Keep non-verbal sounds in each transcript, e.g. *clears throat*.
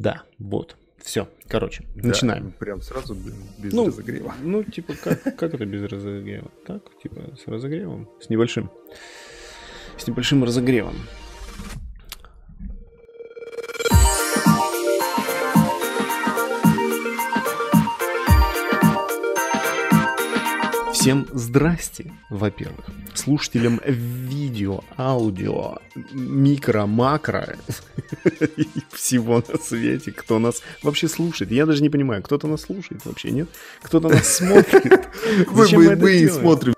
Да, вот. Все, короче, Да, начинаем. Прям сразу без, Ну, разогрева. Ну, типа, как, как это без разогрева? Так, типа, с разогревом? С небольшим. С небольшим разогревом. Всем здрасте, во-первых. Слушателям видео, аудио, микро, макро и всего на свете, кто нас вообще слушает. Я даже не понимаю, кто-то нас слушает вообще, нет? Кто-то нас смотрит. *laughs* Мы, мы- и смотрим.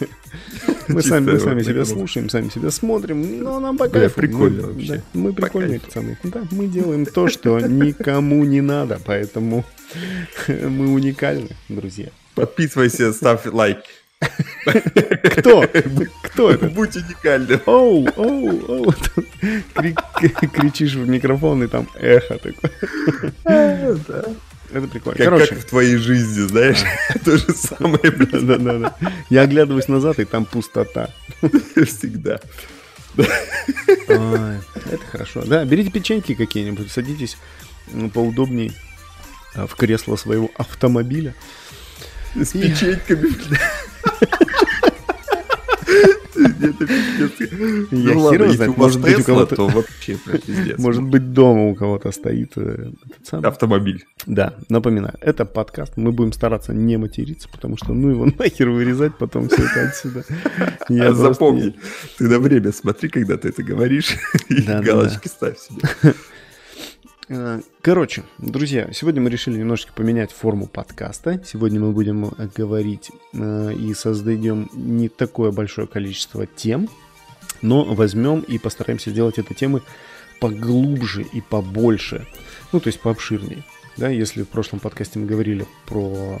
*laughs* Мы сами, мы сами себя слушаем, сами себя смотрим, но нам по кайфу. прикольно Мы- вообще. да, мы прикольные пацаны. Да, мы делаем то, что никому не надо, поэтому *laughs* мы уникальны, друзья. Подписывайся, ставь лайк. Кто? Кто это? Будь уникальным. Оу, оу, оу. Кричишь в микрофон, и там эхо такое. Это прикольно. Как, Короче, как в твоей жизни, знаешь, *laughs* то же самое, да, да, да. Я оглядываюсь назад, и там пустота. всегда. Ой, это хорошо. Да, берите печеньки какие-нибудь, садитесь м, поудобней а, в кресло своего автомобиля. С печеньками. Я Ну хер знает, может быть, у кого-то- то вообще пиздец. Может быть, дома у кого-то стоит э. Автомобиль. Да, напоминаю, это подкаст. Мы будем стараться не материться, потому что ну его *laughs* нахер вырезать потом все это отсюда. Я А Запомни, ты на время смотри, когда ты это говоришь, *laughs* и галочки ставь себе. Э, Короче, друзья, сегодня мы решили немножечко поменять форму подкаста. Сегодня мы будем э, говорить э, и создадем не такое большое количество тем, но возьмем и постараемся сделать эти темы поглубже и побольше. Ну, то есть пообширнее. Да, если в прошлом подкасте мы говорили про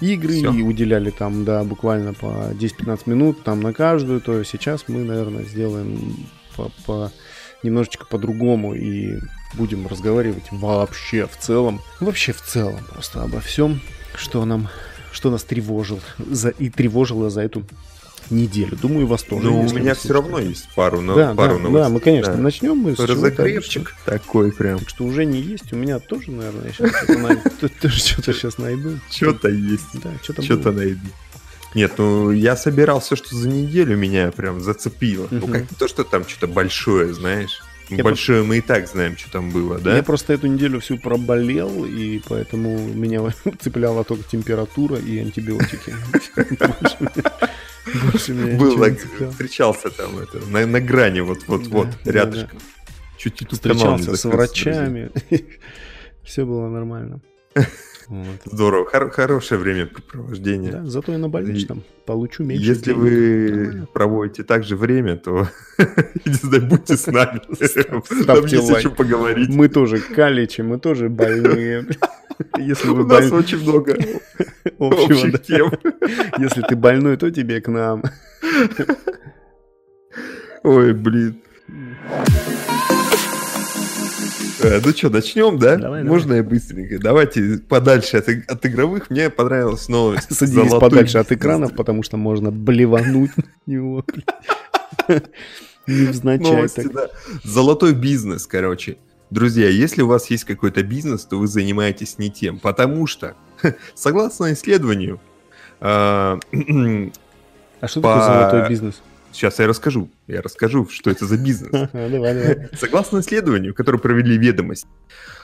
игры Всё. и уделяли там, да, буквально по 10-15 минут там на каждую, то сейчас мы, наверное, сделаем по, по- немножечко по-другому и будем разговаривать вообще в целом, вообще в целом просто обо всем, что нам, что нас тревожило за, и тревожило за эту неделю. Думаю, вас тоже. Ну, у меня все равно есть пару, но Да, пару да, да, новостей. мы, конечно, Да. начнем мы с Разогревчик такой прям. Так что уже не есть. У меня тоже, наверное, я сейчас что-то сейчас *laughs* найду. Что-то есть. Да, что-то Что-то найду. Нет, ну я собирал все, что за неделю меня прям зацепило. Ну как не то, что там что-то большое, знаешь. Я большое мы и так знаем, что там было, да? Я просто эту неделю всю проболел, и поэтому меня *laughs* цепляла только температура и антибиотики. *laughs* Больше меня- Был, встречался там это, на, на грани, вот-вот-вот, рядышком. Чуть YouTube канал не Встречался с врачами. *laughs* Все было нормально. Вот. Здорово, Хор- хорошее времяпрепровождение. Да, зато я на больничном получу меньше Если денег. вы Нормально. проводите так же время, то *laughs* не знаю, будьте с нами. *laughs* Нам есть чем поговорить. Мы тоже калечи, мы тоже больные. *laughs* Если вы У нас очень много общего, общих тем. Если ты больной, то тебе к нам. Ой, блин. Э, Ну что, начнем, да? Давай, Можно я быстренько? Давайте подальше от, от игровых. Мне понравилась новость. *laughs* Золотой подальше от экранов, потому что можно блевануть на *laughs* него. *laughs* Невзначай Новости, так. да. Золотой бизнес, короче. Друзья, если у вас есть какой-то бизнес, то вы занимаетесь не тем, потому что, согласно исследованию, а, *clears throat* А что по- такое золотой бизнес? Сейчас я расскажу, я расскажу, что это за бизнес. *laughs* Согласно исследованию, которое провели ведомость,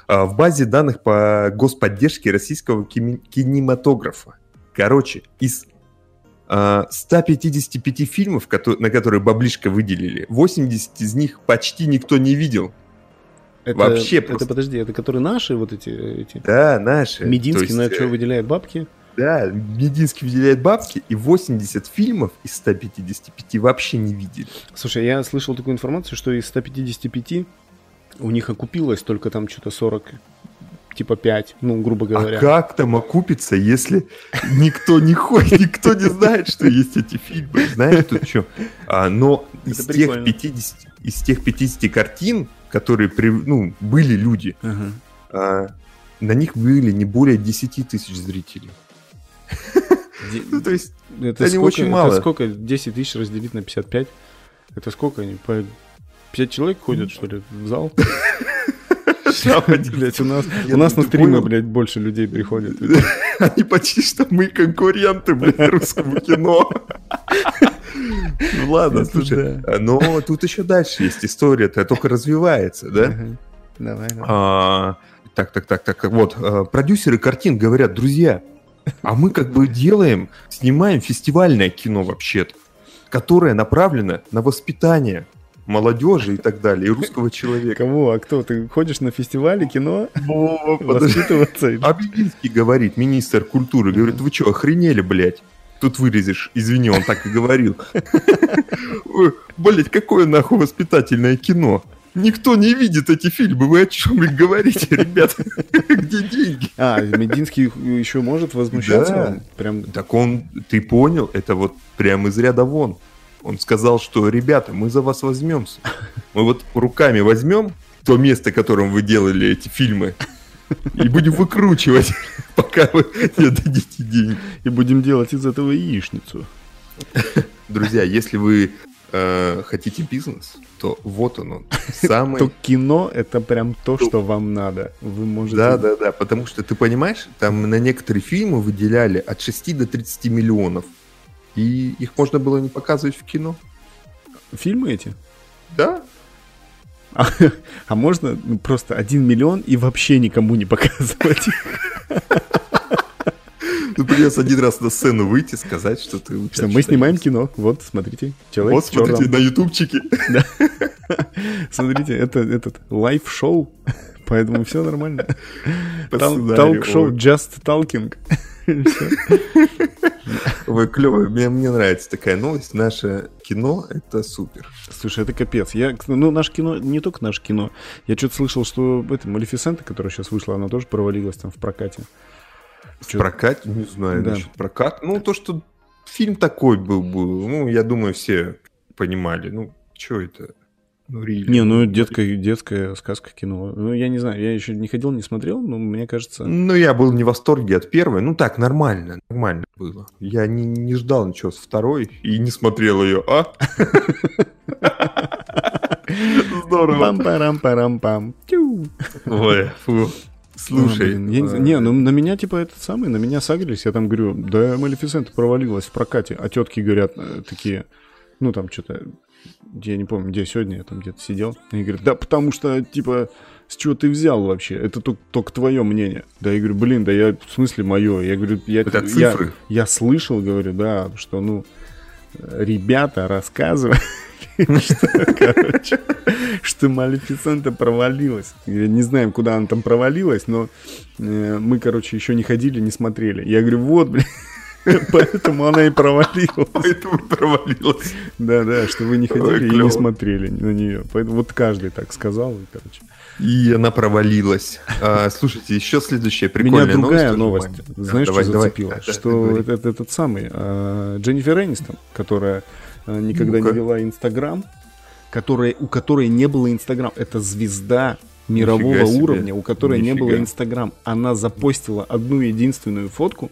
а, в базе данных по господдержке российского кинематографа, короче, из а, 155 фильмов, кото- на которые баблишко выделили, 80 из них почти никто не видел. Это, Вообще это просто. подожди, это которые наши вот эти, эти Да, наши. Мединский есть, на э, что выделяет бабки? Да, Мединский выделяет бабки, и 80 фильмов из 155 вообще не видели. Слушай, я слышал такую информацию, что из 155 у них окупилось только там что-то 40, типа 5, ну, грубо говоря. А как там окупится, если никто не ходит, никто не знает, что есть эти фильмы? Знаешь, тут что? А, но из Это тех, прикольно. 50, из тех 50 картин, которые при- ну, были люди, Ага. а, на них были не более 10 тысяч зрителей. Ну, то есть, Это не сколько, очень это мало. сколько? 10 тысяч разделить на 55? Это сколько они? По 50 человек ходят, что ли, в зал? *laughs* Блять, у нас, у нас на стримы, блядь, больше людей приходит. *laughs* Они почти что мы конкуренты, блядь, русскому кино. Ну ладно, Это слушай, но тут еще дальше есть история-то, только развивается, да? Давай, давай. А, Так, так, так, так, вот, а, продюсеры картин говорят, друзья, а мы как бы делаем, снимаем фестивальное кино вообще-то, которое направлено на воспитание молодежи и так далее, и русского человека. Кого? А кто? Ты ходишь на фестивале кино подожди. воспитываться? Бегинский говорит, министр культуры, говорит, вы что, охренели, блядь? Тут вырезешь, извини, он так и говорил. *laughs* Блять, какое нахуй воспитательное кино? Никто не видит эти фильмы, вы о чем их говорите, ребята? *laughs* Где деньги? А, Мединский еще может возмущаться? Да. Прям Так он, ты понял, это вот прям из ряда вон. Он сказал, что, ребята, мы за вас возьмемся. Мы вот руками возьмем то место, которым вы делали эти фильмы, и будем выкручивать, *laughs* пока вы не дадите деньги. и будем делать из этого яичницу. Друзья, если вы э, хотите бизнес, то вот он, *laughs* он самый... То кино это прям то, что вам надо. Вы можете... Да, да, да, потому что ты понимаешь, там на некоторые фильмы выделяли от 6 до 30 миллионов. И их можно было не показывать в кино. Фильмы эти? Да, А, *laughs* а можно ну, просто один миллион и вообще никому не показывать? *laughs* ну придется один раз на сцену выйти, сказать, что ты... у тебя Что мы снимаем кино. Вот, смотрите. Человек Вот, смотрите, на ютубчике. *laughs* Смотрите, это этот live show, *laughs* поэтому все нормально. Talk show, just talking. *laughs* Ой, клево, мне, мне нравится такая новость. Наше кино — это супер. Слушай, это капец. Я, ну, наше кино, не только наше кино. Я что-то слышал, что это Малефисента, которая сейчас вышла, она тоже провалилась там в прокате. В Чё- прокат, не знаю, Да. насчет прокат. Ну, то, что фильм такой был, был, ну, я думаю, все понимали. Ну, что это? Ну, really. Не, ну детская, детская сказка кино. Ну, я не знаю, я еще не ходил, не смотрел, но мне кажется... Ну, я был не в восторге от первой. Ну, так, нормально, нормально было. Я не, не ждал ничего с второй и не смотрел ее. А? *laughs* Здорово. Пам-парам-парам-пам. Ой, фу. Слушай. А, блин, я не, не, ну на меня типа этот самый, на меня сагрились, я там говорю, да Малефисента провалилась в прокате, а тетки говорят э, такие, ну там что-то, я не помню, где сегодня я там где-то сидел, они говорят, да потому что типа с чего ты взял вообще? Это только, только твое мнение. Да, я говорю, блин, да я, в смысле мое? Я говорю, я, Это я, цифры. я слышал, говорю, да, что, ну, ребята рассказывают, *laughs* что, короче, что Малефисента провалилась. Не знаем, куда она там провалилась, но э, мы, короче, еще не ходили, не смотрели. Я говорю, вот, блин, *laughs* поэтому она и провалилась. Поэтому провалилась. Да, да, что вы не Ой, ходили и не смотрели на нее. Поэтому вот каждый так сказал, и, короче. И она провалилась. А, слушайте, еще следующая прикольная Меня другая новость. новость, знаешь, Давай, что давай. зацепила? Да, да, что говори. это, это этот самый а, Дженнифер Энистон, которая а, никогда Ну-ка. не вела Инстаграм, которая, у которой не было Инстаграм. Это звезда мирового Нифига себе. уровня, у которой не было Нифига. Инстаграм. Она запостила одну единственную фотку,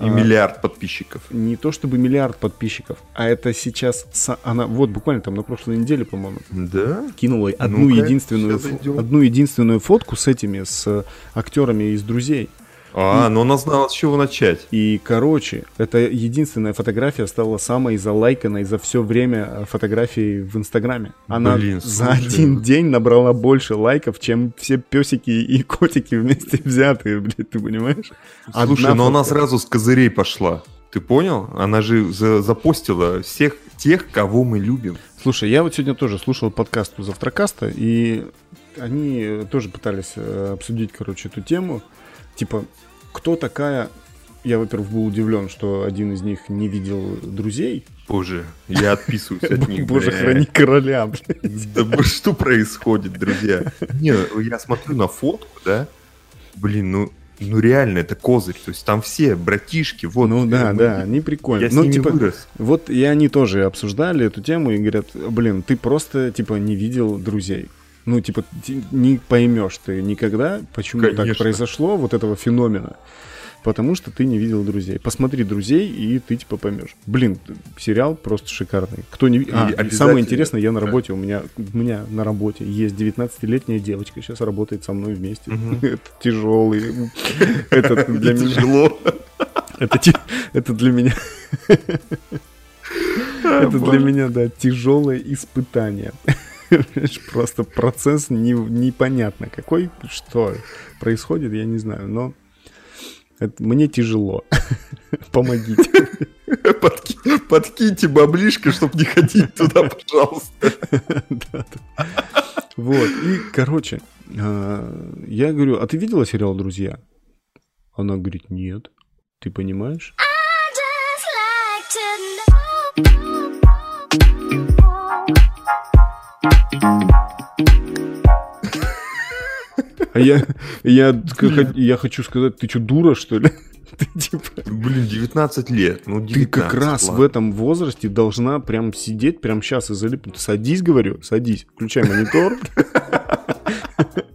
И миллиард подписчиков. не то чтобы миллиард подписчиков, а это сейчас она вот буквально там на прошлой неделе, по-моему, Да? кинула одну Ну-ка, единственную одну единственную фотку с этими с э, актерами из друзей. А, но она знала, с чего начать. И, короче, эта единственная фотография стала самой залайканной за все время э, фотографий в Инстаграме. Она Блин, за один день набрала больше лайков, чем все песики и котики вместе *laughs* взятые, блядь, ты понимаешь? Слушай, Одна но она фотка. сразу с козырей пошла. Ты понял? Она же за- запостила всех тех, кого мы любим. Слушай, я вот сегодня тоже слушал подкаст у Завтракаста, и они э, тоже пытались э, обсудить, короче, эту тему. Типа, кто такая... Я, во-первых, был удивлен, что один из них не видел друзей. Боже, я отписываюсь от них. Боже, храни короля, блядь. Да что происходит, друзья? Не, я смотрю на фотку, да? Блин, ну, ну реально, это козырь. То есть там все братишки, вот. Ну да, мы- да, они прикольные. Я ну, типа, вырос. вот и они тоже обсуждали эту тему и говорят, блин, ты просто, типа, не видел друзей. Ну, типа, не поймешь ты никогда, почему так Конечно. произошло, вот этого феномена. потому что ты не видел друзей. Посмотри друзей, и ты типа поймешь. Блин, сериал просто шикарный. Кто не. А, самое интересное, я на работе, у меня, у меня на работе есть 19-летняя девочка, сейчас работает со мной вместе. *laughs* Это *laughs* тяжелый. Это для меня. Тяжело. Это для меня. Это для меня, да, тяжелое испытание. Просто процесс не, непонятно какой, что происходит, я не знаю, но это, мне тяжело. *laughs* Помогите. Подки, подкиньте баблишко, чтобы не ходить туда, пожалуйста. Вот, и, короче, а, я говорю, а ты видела сериал «Друзья»? Она говорит, нет. Ты понимаешь? А я, я, я хочу сказать, ты что, дура, что ли? *laughs* Ты, типа... Блин, 19 лет. Ну, 19, ты как раз ладно. в этом возрасте должна прям сидеть прям сейчас и залипнуть. Садись, говорю, садись, включай монитор. *laughs*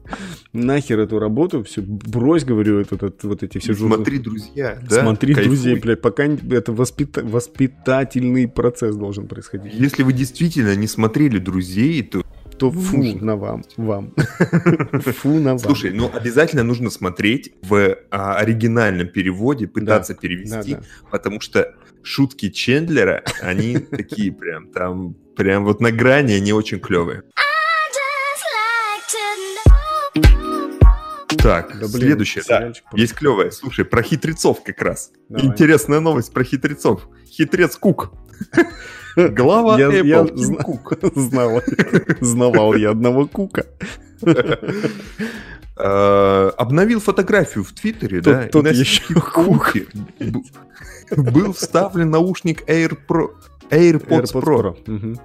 Нахер эту работу, все, брось, говорю, этот, этот, вот эти все Смотри, друзья, да? Смотри, Кайфуй. друзей, блядь, пока это воспита... воспитательный процесс должен происходить. Если вы действительно не смотрели друзей, то то фу нужно. на вам. вам. *laughs* Фу на вам. Слушай, ну обязательно нужно смотреть в а, оригинальном переводе, пытаться да, перевести, да, да. потому что шутки Чендлера, они такие прям, там прям вот на грани, они очень клевые. Так, да, блин, следующее. Да, есть клевое. Слушай, про хитрецов как раз. Давай. Интересная новость про хитрецов. Хитрец Кук. *laughs* Глава я, Apple, я Тим Кук. *laughs* Знал, знавал я одного Кука. Uh, *laughs* обновил фотографию в Твиттере, да, на еще Кук. был вставлен наушник Air Pro, AirPods, Pro.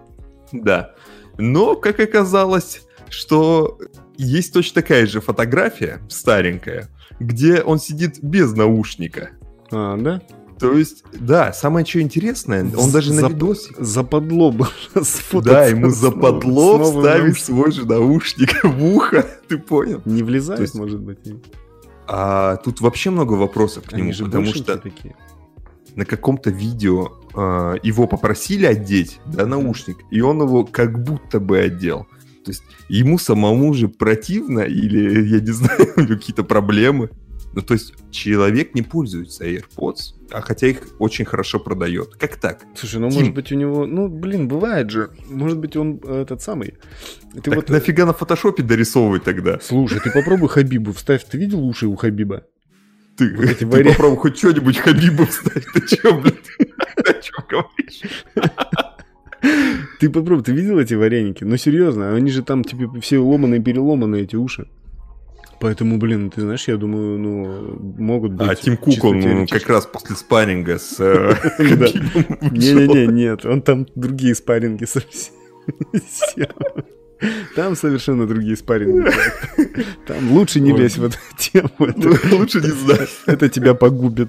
Да. Но, как оказалось, что есть точно такая же фотография, старенькая, где он сидит без наушника. А, да? То есть, да, самое что интересное, он даже на видосе... Западло было *laughs* Да, ему западло вставить свой же наушник *laughs* в ухо, ты понял? Не влезает, есть, может быть. А тут вообще много вопросов к нему, потому что такие. на каком-то видео а, его попросили одеть, да, наушник, и он его как будто бы одел. То есть ему самому же противно или, я не *laughs* знаю, у него какие-то проблемы. Ну, то есть человек не пользуется AirPods, а хотя их очень хорошо продает. Как так? Слушай, ну Тим. может быть у него, ну блин, бывает же. Может быть он э, этот самый. Ты так вот... нафига на фотошопе дорисовывать тогда? Слушай, ты попробуй Хабибу вставь. Ты видел уши у Хабиба? Ты, вот ты вари... попробуй хоть что-нибудь Хабибу вставить. Ты что, блин? *laughs* О чем говоришь? *laughs* Ты попробуй, ты видел эти вареники? Ну серьезно, они же там типа все ломаные, переломанные эти уши. Поэтому, блин, ты знаешь, я думаю, ну, могут быть... А Тим Кук, он как раз после спарринга с... Э, *laughs* Не-не-не, *laughs* нет, он там другие спарринги совсем. Там совершенно другие спарринги. Там лучше не лезь в эту тему. Лучше не знать. Это тебя погубит.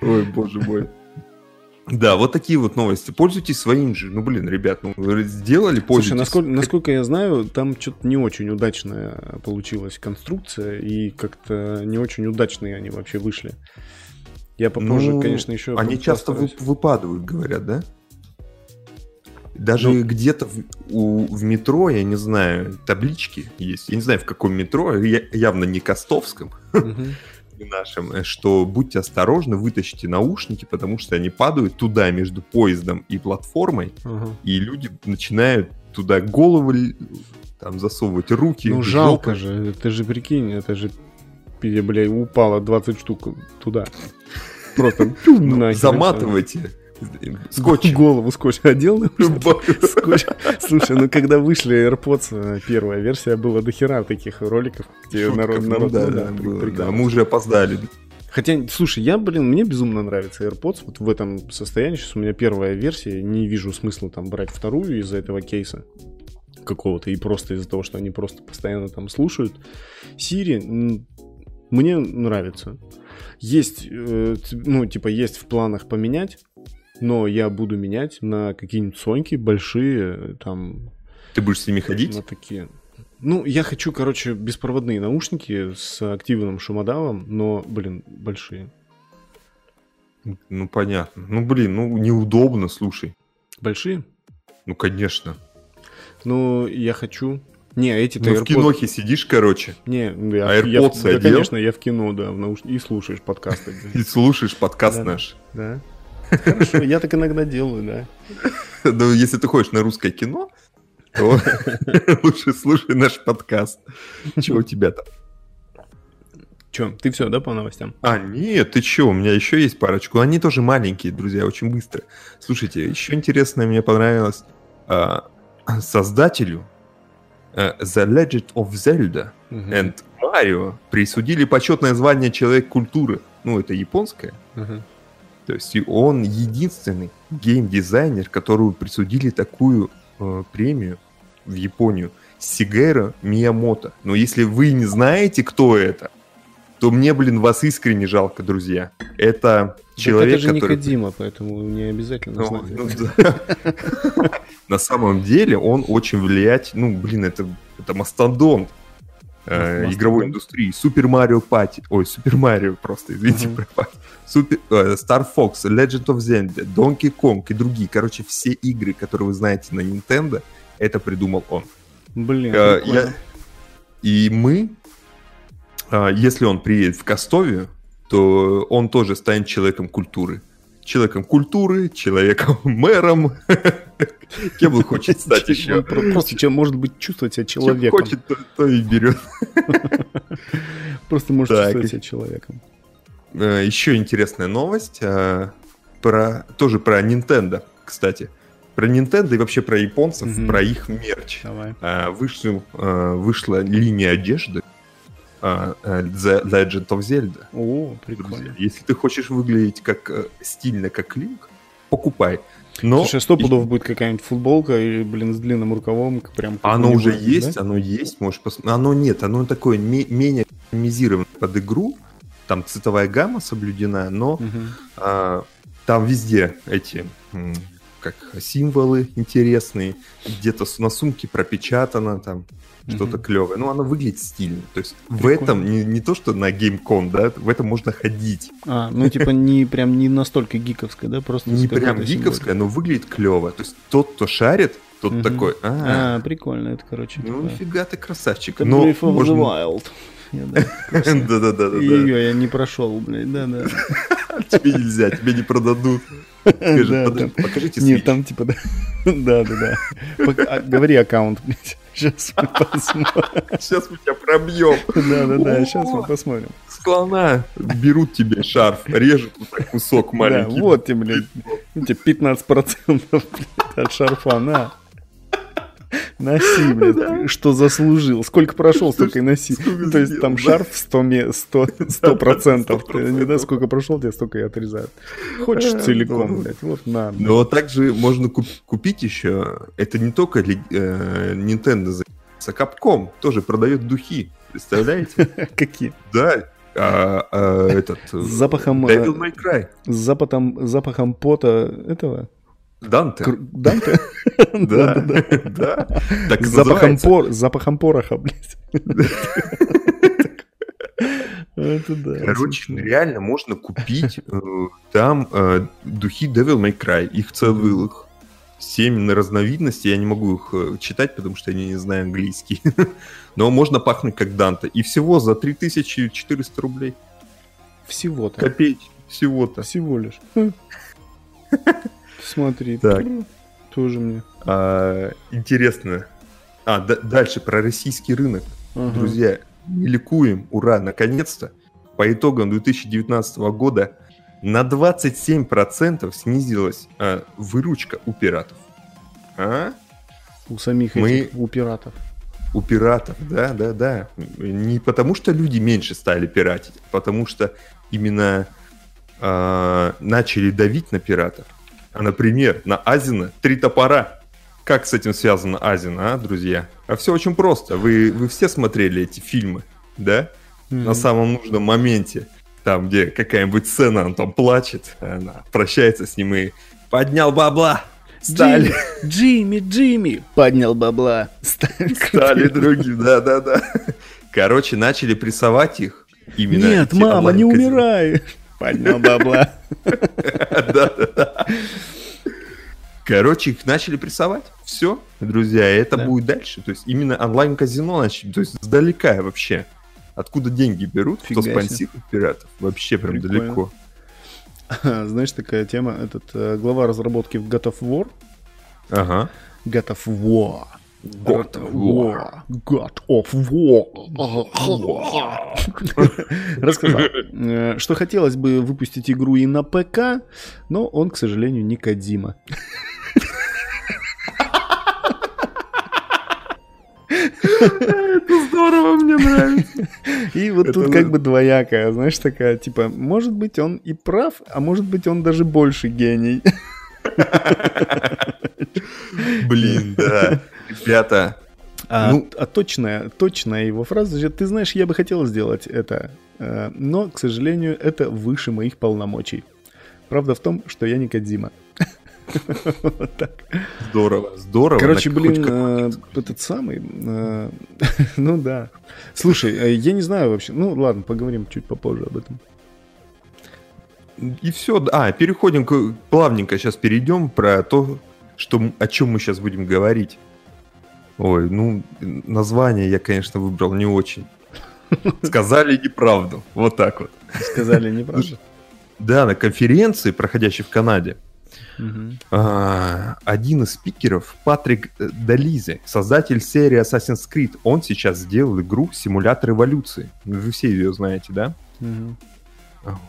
Ой, боже мой. Да, вот такие вот новости. Пользуйтесь своим же. Ну, блин, ребят, ну, сделали, пользуйтесь. Слушай, насколько, насколько я знаю, там что-то не очень удачная получилась конструкция, и как-то не очень удачные они вообще вышли. Я попозже, ну, конечно, еще... Они часто вы, выпадают, говорят, да? Даже ну, где-то в, у, в метро, я не знаю, таблички есть. Я не знаю, в каком метро, я, явно не Костовском. Угу *laughs* нашим, э, что будьте осторожны, вытащите наушники, потому что они падают туда между поездом и платформой, ага. и люди начинают туда головы там засовывать руки. Ну жалко же, это же прикинь, это же, бля, упало 20 штук туда. *laughs* Просто ну, заматывайте. Скотч. Голову скотч одел. скотч. Слушай, ну когда вышли AirPods, э, первая версия, было до хера таких роликов, где Шутков, народ, ну народ, да, ну, да, было, да, мы уже опоздали. Хотя, слушай, я, блин, мне безумно нравится AirPods вот в этом состоянии. Сейчас у меня первая версия, не вижу смысла там брать вторую из-за этого кейса какого-то и просто из-за того, что они просто постоянно там слушают. Siri мне нравится. Есть, э, ну, типа, есть в планах поменять, но я буду менять на какие-нибудь соньки большие, там... Ты будешь с ними ходить? На такие. Ну, я хочу, короче, беспроводные наушники с активным шумодавом, но, блин, большие. Ну, понятно. Ну, блин, ну, неудобно, слушай. Большие? Ну, конечно. Ну, я хочу... Не, эти-то Ну, в AirPods- кинохе сидишь, короче, Не, я, А я, AirPods да, конечно, я в кино, да, в науш... и слушаешь подкасты. *laughs* и слушаешь подкаст наш. Да. Хорошо, я так иногда делаю, да. *laughs* Ну, если ты ходишь на русское кино, то *laughs* лучше слушай наш подкаст. Чего у тебя там? Че, ты все, да, по новостям? А, нет, ты чё, у меня еще есть парочку. Они тоже маленькие, друзья, очень быстро. Слушайте, еще интересное мне понравилось. а, создателю э, The Legend of Zelda Мгм. and Mario присудили почетное звание Человек культуры. Ну, это японское. Мгм. То есть он единственный геймдизайнер, которому присудили такую э, премию в Японию. Сигера Миямото. Но если вы не знаете, кто это, то мне, блин, вас искренне жалко, друзья. Это человек, это же который... Никодима, поэтому не обязательно Ну, ну да. *laughs* На самом деле он очень влиятельный. Ну, блин, это, это мастодонт э, игровой индустрии. Супер Марио Пати. Ой, Супер Марио просто, извините, про. Супер, э, Star Fox, Legend of Zelda, Donkey Kong и другие. Короче, все игры, которые вы знаете на Nintendo, это придумал он. Блин, Э, прикольно. я- И мы, а, если он приедет в Кастовию, то он тоже станет человеком культуры. Человеком культуры, человеком-мэром. *laughs* *laughs* Кем он хочет стать еще? про- Просто чем может быть чувствовать себя Чем человеком. хочет, то, и берет. *laughs* Просто может чувствовать себя человеком. Э, Еще интересная новость. э, Про, тоже про Nintendo, кстати. Про Nintendo и вообще про японцев, про их мерч. Э, вышла линия одежды э, э, The Legend of Zelda. О, Друзья, прикольно. если ты хочешь выглядеть как э, стильно, как Линк, покупай. Но Слушай, сто пудов будет какая-нибудь футболка и, блин, с длинным рукавом, прям оно уже да? есть, оно есть, можешь пос... Оно нет, оно такое ме- менее кастомизировано под игру. Там цветовая гамма соблюдена, но Мгм. а, там везде эти как символы интересные, где-то на сумке пропечатано там что-то Мгм. клевое. Ну, оно выглядит стильно. То есть в Прикольно. этом не, не то, что на GameCon, да, в этом можно ходить. А, ну типа не прям не настолько гиковская, да, просто Не прям гиковское, но выглядит клево. То есть тот, кто шарит, тот Мгм. такой, а, А, прикольно, это, короче, ну такое. нифига ты красавчик. Это Но Breath of the можно- Wild. Я, да, просто- *laughs* Да-да-да-да-да. Её я не прошел, блядь, да-да. *laughs* Тебе нельзя, тебе не продадут. Да, покажите Нет, там типа, да, *laughs* да, да, да. А, Говори аккаунт, блядь. Сейчас мы посмотрим. Сейчас мы тебя пробьем. Да, да, да, сейчас мы посмотрим. Склона берут тебе шарф, режут кусок Да, маленький. вот тебе, блядь, ну, тебе 15% блядь, от шарфа, на. Носи, *laughs* блядь, что заслужил. Сколько прошел, столько и носи. сколько То есть там сделал, да? шарф 100, ме- 100, 100%. Ты 100%. не да, сколько прошел, тебе столько и отрезают. Хочешь Э, целиком, ну. блядь, вот на. Но также можно куп- купить еще, это не только ли- э, Nintendo, занимается, Capcom тоже продает духи, представляете? *laughs* Какие? Да, а, а, этот... э, С запахом, э, Devil May Cry. С запахом, запахом пота этого? Данте. Кр- *laughs* Данте? Да, да. Так и С запахом, пор, запахом пороха, блядь. Это да. Короче, реально можно купить э, там э, духи Devil May Cry. Их целых семь разновидностей. Я не могу их э, читать, потому что я не знаю английский. *laughs* Но можно пахнуть как Данте. И всего за 3400 рублей. Всего-то. Копейки. Всего-то. Всего лишь. *laughs* Смотри. Так. Тоже мне. А, интересно. А, д- дальше про российский рынок. Ага. Друзья, ликуем, ура, наконец-то. По итогам 2019 года на 27% снизилась а, выручка у пиратов. А? У самих Мы- этих, у пиратов. У пиратов, да, да, да. Не потому что люди меньше стали пиратить, а потому что именно а, начали давить на пиратов. А, например, на Азина три топора. Как с этим связано Азина, а, друзья? А все очень просто. Вы, вы все смотрели эти фильмы, да? на самом нужном моменте, там, где какая-нибудь сцена, он там плачет, она прощается с ним и поднял бабла. Стали. Джимми, Джимми, поднял бабла. Стали *laughs* другим, да-да-да. Короче, начали прессовать их. Именно Нет, мама, не умирай. Поднял бабла. *laughs* Да-да-да. Короче, их начали прессовать. Все, друзья, это да. будет дальше. То есть именно онлайн-казино начали. То есть сдалека вообще. Откуда деньги берут, Фига кто спонсирует пиратов. Вообще прям Прикольно. далеко. *laughs* Знаешь, такая тема, этот э, глава разработки в God of War. Ага. God of War. God of War. God of War. *laughs* Рассказал, э, что хотелось бы выпустить игру и на ПК, но он, к сожалению, не Кадима. Это здорово, мне нравится. И вот тут как бы двоякая, знаешь, такая, типа, может быть, он и прав, а может быть, он даже больше гений. Блин, да. Ребята, а, ну, а точная, точная его фраза, ты знаешь, я бы хотел сделать это, э, но, к сожалению, это выше моих полномочий. Правда в том, что я не Кадзима. *laughs* Вот так. Здорово, здорово. Короче, блин, э, этот самый... Э, *laughs* ну да. Слушай, э, я не знаю вообще. Ну ладно, поговорим чуть попозже об этом. И все. А, переходим к... Плавненько сейчас перейдем про то, что, о чем мы сейчас будем говорить. Ой, ну, название я, конечно, выбрал не очень. Сказали неправду. Вот так вот. Сказали неправду? Да, на конференции, проходящей в Канаде, а, один из спикеров, Патрик Дализе, создатель серии Assassin's Creed, он сейчас сделал игру «Симулятор эволюции». Вы все ее знаете, да?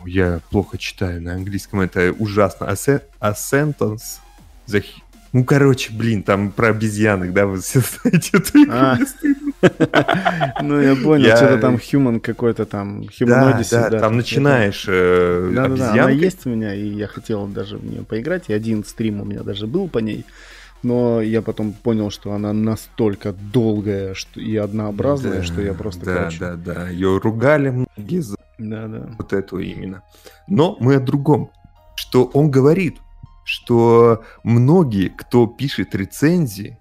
Я плохо читаю на английском, это ужасно. Ascentance the ну, короче, блин, там про обезьянок, да, вы все *laughs* знаете эту *laughs* Ну, я понял, что-то там human какой-то там, human да, там начинаешь э, Да, да, она есть у меня, и я хотел даже в нее поиграть, и один стрим у меня даже был по ней. Но я потом понял, что она настолько долгая что, и однообразная, да, что я просто, да, короче... Да, да, ее ругали многие за да, да. вот эту именно. Но мы о другом. Что он говорит, что многие, кто пишет рецензии,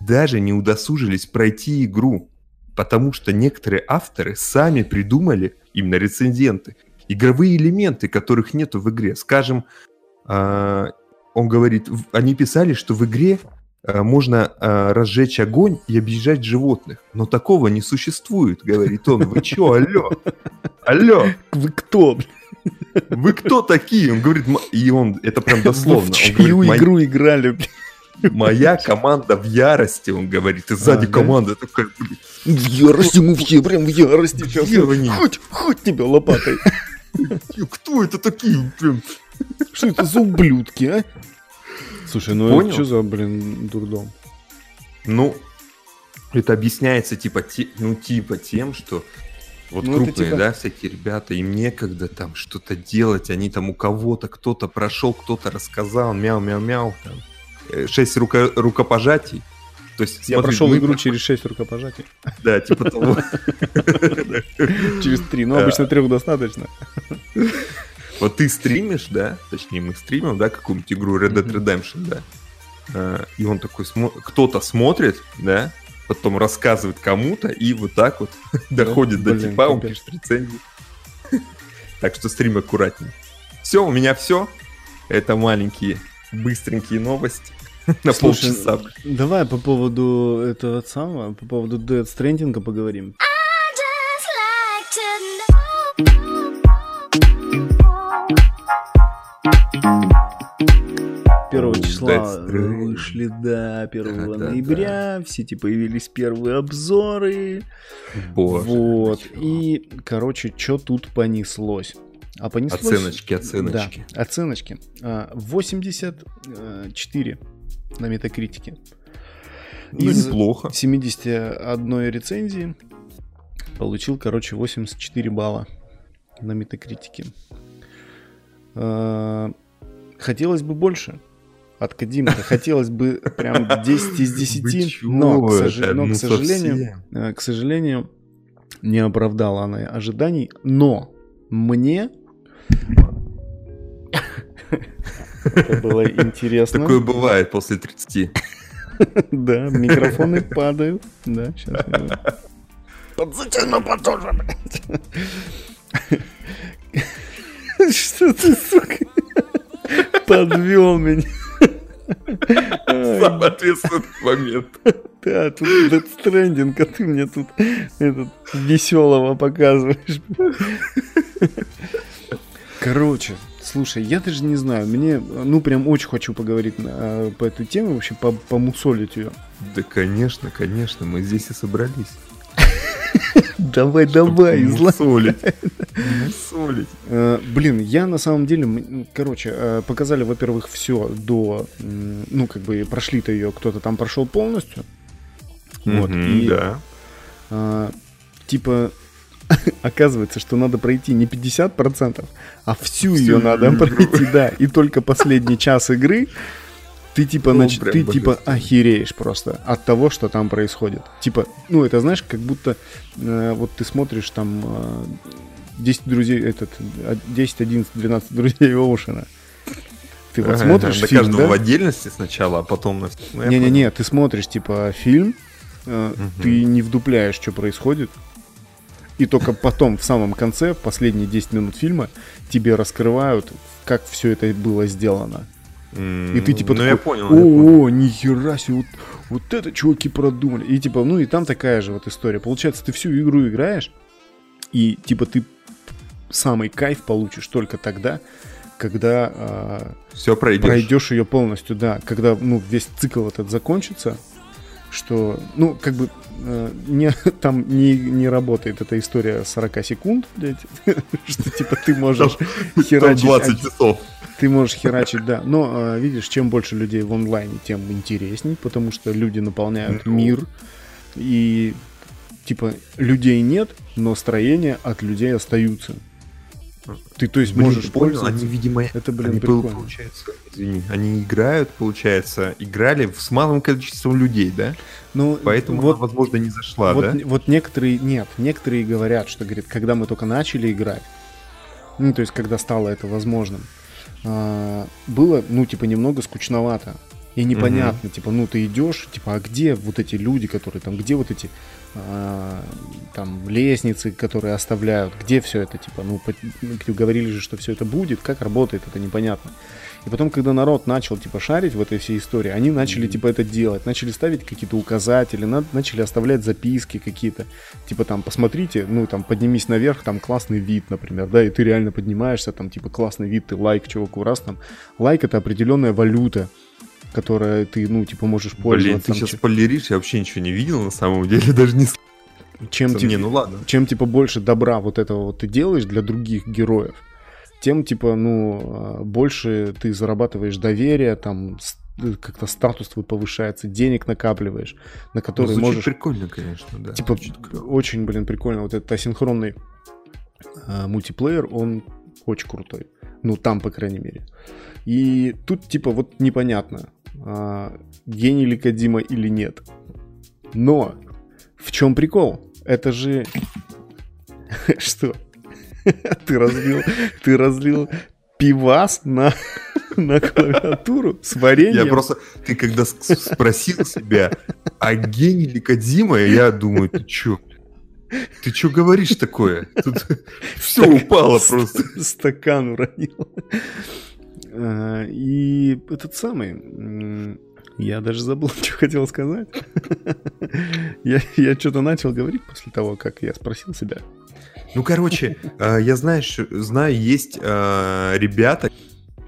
даже не удосужились пройти игру, потому что некоторые авторы сами придумали, именно рецензенты, игровые элементы, которых нету в игре. Скажем, э, он говорит, они писали, что в игре э, можно э, разжечь огонь и объезжать животных, но такого не существует, говорит он. Вы чё, алло? Алло? Вы кто? Вы кто такие? Он говорит, и он, это прям дословно. В чью игру играли? Моя команда в ярости, он говорит, и сзади команда такая, блин. В ярости, мы все прям в ярости сейчас. Хоть, хоть тебя лопатой. Кто это такие? Прям? Что это за ублюдки, а? Слушай, ну Понял? это что за, блин, дурдом? Ну, это объясняется типа, те, ну, типа тем, что вот ну, крупные, типа... да, всякие ребята, им некогда там что-то делать, они там у кого-то, кто-то прошел, кто-то рассказал, мяу-мяу-мяу, там, э, шесть рука рукопожатий. То есть, Я смотри, прошел мы... игру через шесть рукопожатий. Да, типа того. *laughs* *laughs* Через три, но обычно трех достаточно. Вот ты стримишь, да, точнее мы стримим, да, какую-нибудь игру Red Dead Redemption, да, а, и он такой, кто-то смотрит, да, потом рассказывает кому-то, и вот так вот *laughs* доходит до типа, он пишет рецензии. *laughs* Так что стрим аккуратней. Все, у меня все. Это маленькие, быстренькие новости *laughs* на полчаса. Давай по поводу этого самого, по поводу Dead Stranding поговорим. Первого числа вышли, да, 1 да, ноября, да. в сети появились первые обзоры. Боже. Вот. И, короче, что тут понеслось? А понеслось... Оценочки, оценочки. Да, оценочки. 84 а, на метакритике. Ну, Из неплохо. 71 рецензии получил, короче, 84 балла на метакритике. А, хотелось бы больше от Кадима хотелось бы прям 10 из 10, но, к, сож... но ну, к, сожалению, э, к сожалению, не оправдала она ожиданий, но мне Это было интересно. Такое бывает после 30. Да, микрофоны падают. Да, сейчас. Подзатяну потуже, Что ты, сука, подвел меня. Самый ответственный момент. Да, тут Death Stranding, а ты мне тут этот веселого показываешь. Короче, слушай, я даже не знаю, мне, ну, прям очень хочу поговорить на, по этой теме, вообще по, помусолить ее. Да, конечно, конечно, мы здесь и собрались. Давай, давай, излагай. Солить. *laughs* Э, блин, я на самом деле, короче, э, показали, во-первых, все до, ну, как бы прошли-то ее, кто-то там прошел полностью. Вот, и, да. Э, типа, *laughs* оказывается, что надо пройти не 50%, а всю ее надо пройти, да. И только последний час игры ты типа, ну, нач... ты типа охереешь просто от того, что там происходит. Типа, ну это знаешь, как будто э, вот ты смотришь там э, 10 друзей, этот 10, 11, 12 друзей Оушена. Ты вот смотришь фильм, каждого да? в отдельности сначала, а потом на... Ну, Не-не-не, ты смотришь типа фильм, э, угу. ты не вдупляешь, что происходит, и только потом, в самом конце, в последние 10 минут фильма, тебе раскрывают, как все это было сделано. И ты типа ну, такой, я понял, о, о, нихера себе, вот, вот это чуваки продумали. И типа, ну и там такая же вот история. Получается, ты всю игру играешь, и типа ты самый кайф получишь только тогда, когда а, все пройдешь. пройдешь ее полностью, да, когда ну весь цикл этот закончится, что ну как бы э, не *laughs* там не не работает эта история 40 секунд, блядь, *laughs* что типа ты можешь *laughs* херачить 20 часов ты можешь херачить, да. Но, а, видишь, чем больше людей в онлайне, тем интересней, потому что люди наполняют ну. мир. И, типа, людей нет, но строения от людей остаются. Ты, то есть, блин, можешь понял, они, видимо, это, блин, они, прикольно. получается, извини, они играют, получается, играли с малым количеством людей, да? Ну, Поэтому вот, она, возможно, не зашла, вот, да? Вот некоторые, нет, некоторые говорят, что, говорит, когда мы только начали играть, ну, то есть, когда стало это возможным, а, было, ну, типа, немного скучновато. И непонятно, угу. типа, ну ты идешь, типа, а где вот эти люди, которые там, где вот эти там лестницы, которые оставляют, где все это, типа, ну, ну, говорили же, что все это будет, как работает, это непонятно. И потом, когда народ начал, типа, шарить в этой всей истории, они начали, типа, это делать, начали ставить какие-то указатели, на, начали оставлять записки какие-то, типа, там, посмотрите, ну, там, поднимись наверх, там, классный вид, например, да, и ты реально поднимаешься, там, типа, классный вид, ты лайк чуваку, раз, там, лайк это определенная валюта, которая ты, ну, типа, можешь пользоваться. Блин, ты сейчас спойлеришь, я вообще ничего не видел, на самом деле, *laughs* даже не чем, типа, не, ну ладно. чем типа больше добра вот этого вот ты делаешь для других героев, тем, типа, ну, а, больше ты зарабатываешь доверие, там, э, как-то статус твой повышается, денег накапливаешь, на который ну, можешь... прикольно, конечно, да. Типа, очень, блин, прикольно. Вот этот асинхронный э, мультиплеер, он очень крутой. Ну, там, по крайней мере. И тут, типа, вот непонятно, гений ли Кадима или нет. Но в чем прикол? Это же... *laughs* Что? *laughs* Ты разлил, ты разлил пивас на, *laughs* на клавиатуру с вареньем. Я просто, ты когда спросил себя, а гений ли Кадима, я думаю, ты чё? Ты что говоришь такое? Тут все упало просто. Стакан уронил. А, и этот самый... Я даже забыл, *laughs* что хотел сказать. *laughs* я я что-то начал говорить после того, как я спросил себя. Ну, короче, э, *laughs* я знаешь, знаю, есть э, ребята,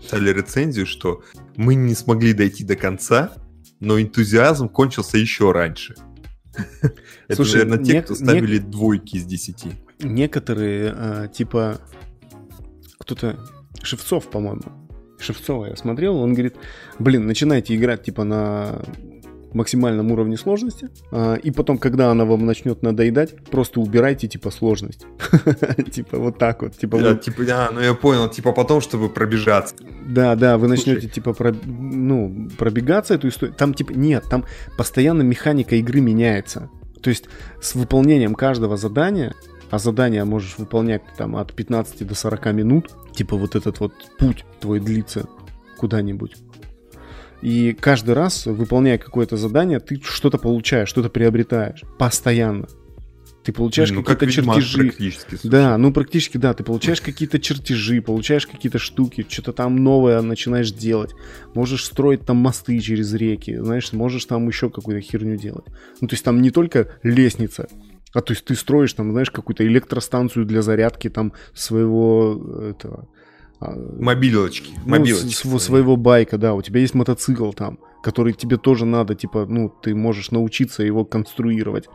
писали рецензию, что мы не смогли дойти до конца, но энтузиазм кончился еще раньше. Это, Слушай, наверное, те, кто ставили двойки из десяти. Некоторые, э, типа, кто-то, Шевцов, по-моему, Шевцова я смотрел, он говорит, блин, начинайте играть, типа, на максимальном уровне сложности, а, и потом, когда она вам начнет надоедать, просто убирайте, типа, сложность. *laughs* Типа, вот так вот. Типа, да, типа, да, ну я понял, типа, потом, чтобы пробежаться. Да, да, вы начнете, типа, ну, пробегаться эту историю. Там, типа, нет, там постоянно механика игры меняется. То есть с выполнением каждого задания а задание можешь выполнять там от 15 до 40 минут, типа вот этот вот путь твой длится куда-нибудь. И каждый раз, выполняя какое-то задание, ты что-то получаешь, что-то приобретаешь. Постоянно. Ты получаешь ну, какие-то как чертежи. практически. слушай. Да, ну практически да. Ты получаешь какие-то чертежи, получаешь какие-то штуки, что-то там новое начинаешь делать. Можешь строить там мосты через реки, знаешь, можешь там еще какую-то херню делать. Ну, то есть там не только лестница, а то есть ты строишь там, знаешь, какую-то электростанцию для зарядки там своего э, этого а, Мобилочки. ну, Мобилочки. с- св- своего байка, да, у тебя есть мотоцикл там, который тебе тоже надо, типа, ну, ты можешь научиться его конструировать.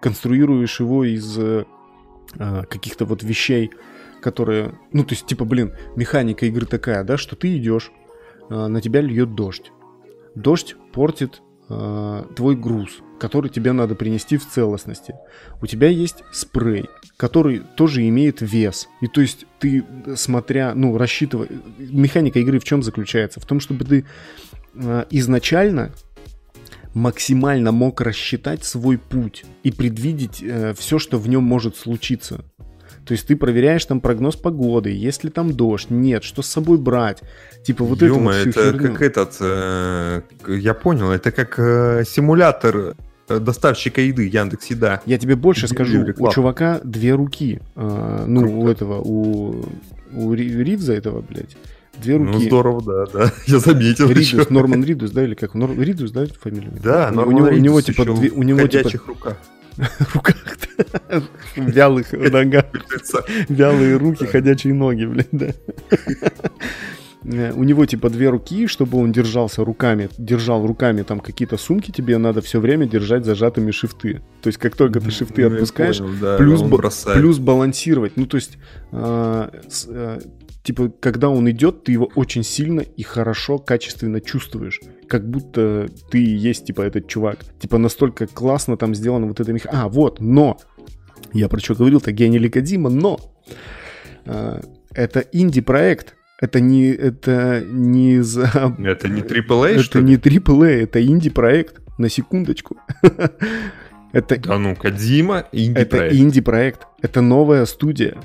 Конструируешь его из э, а, каких-то вот вещей, которые, ну, то есть, типа, блин, механика игры такая, да, что ты идешь, а, на тебя льет дождь. Дождь портит а, твой груз, который тебе надо принести в целостности. У тебя есть спрей, который тоже имеет вес. И то есть ты, смотря, ну, рассчитывая... Механика игры в чем заключается? В том, чтобы ты э, изначально максимально мог рассчитать свой путь и предвидеть все, что в нем может случиться. То есть ты проверяешь там прогноз погоды, есть ли там дождь, нет, что с собой брать. Типа вот это Ё-моё, вот это херню. как этот, э, я понял, это как э, симулятор э, доставщика еды Яндекс Еда. Я тебе больше скажу, у чувака две руки. А, ну, Круто. у этого, у, у Ри- Ридза этого, блядь, две руки. Ну здорово, да, да. *laughs* Я заметил. Ридус, ещё. Норман Ридус, да, или как? Нор- Ридус, да, фамилия? Да, у, Норман него, у него Ридус типа две- у него типа ходячих руках. *laughs* руках, вялых *laughs* ногах, вялые руки, ходячие ноги, блин, да. Э, У него типа две руки, чтобы он держался руками, держал руками там какие-то сумки, тебе надо все время держать зажатыми шифты. То есть как только ты шифты Ну, отпускаешь, понял, да, плюс, ба- плюс балансировать. Ну, то есть, с- а, типа, когда он идет, ты его очень сильно и хорошо, качественно чувствуешь. Как будто ты и есть, типа, этот чувак. Типа, настолько классно там сделано вот это меха... А, вот, но! Я про что говорил-то, гений Ликодима, но! а, это инди-проект. Это не, это не за Это не AAA, это что ли? не AAA, это инди-проект. На секундочку. *laughs* Это Да ну, Кодзима, инди это проект. инди-проект. Это новая студия.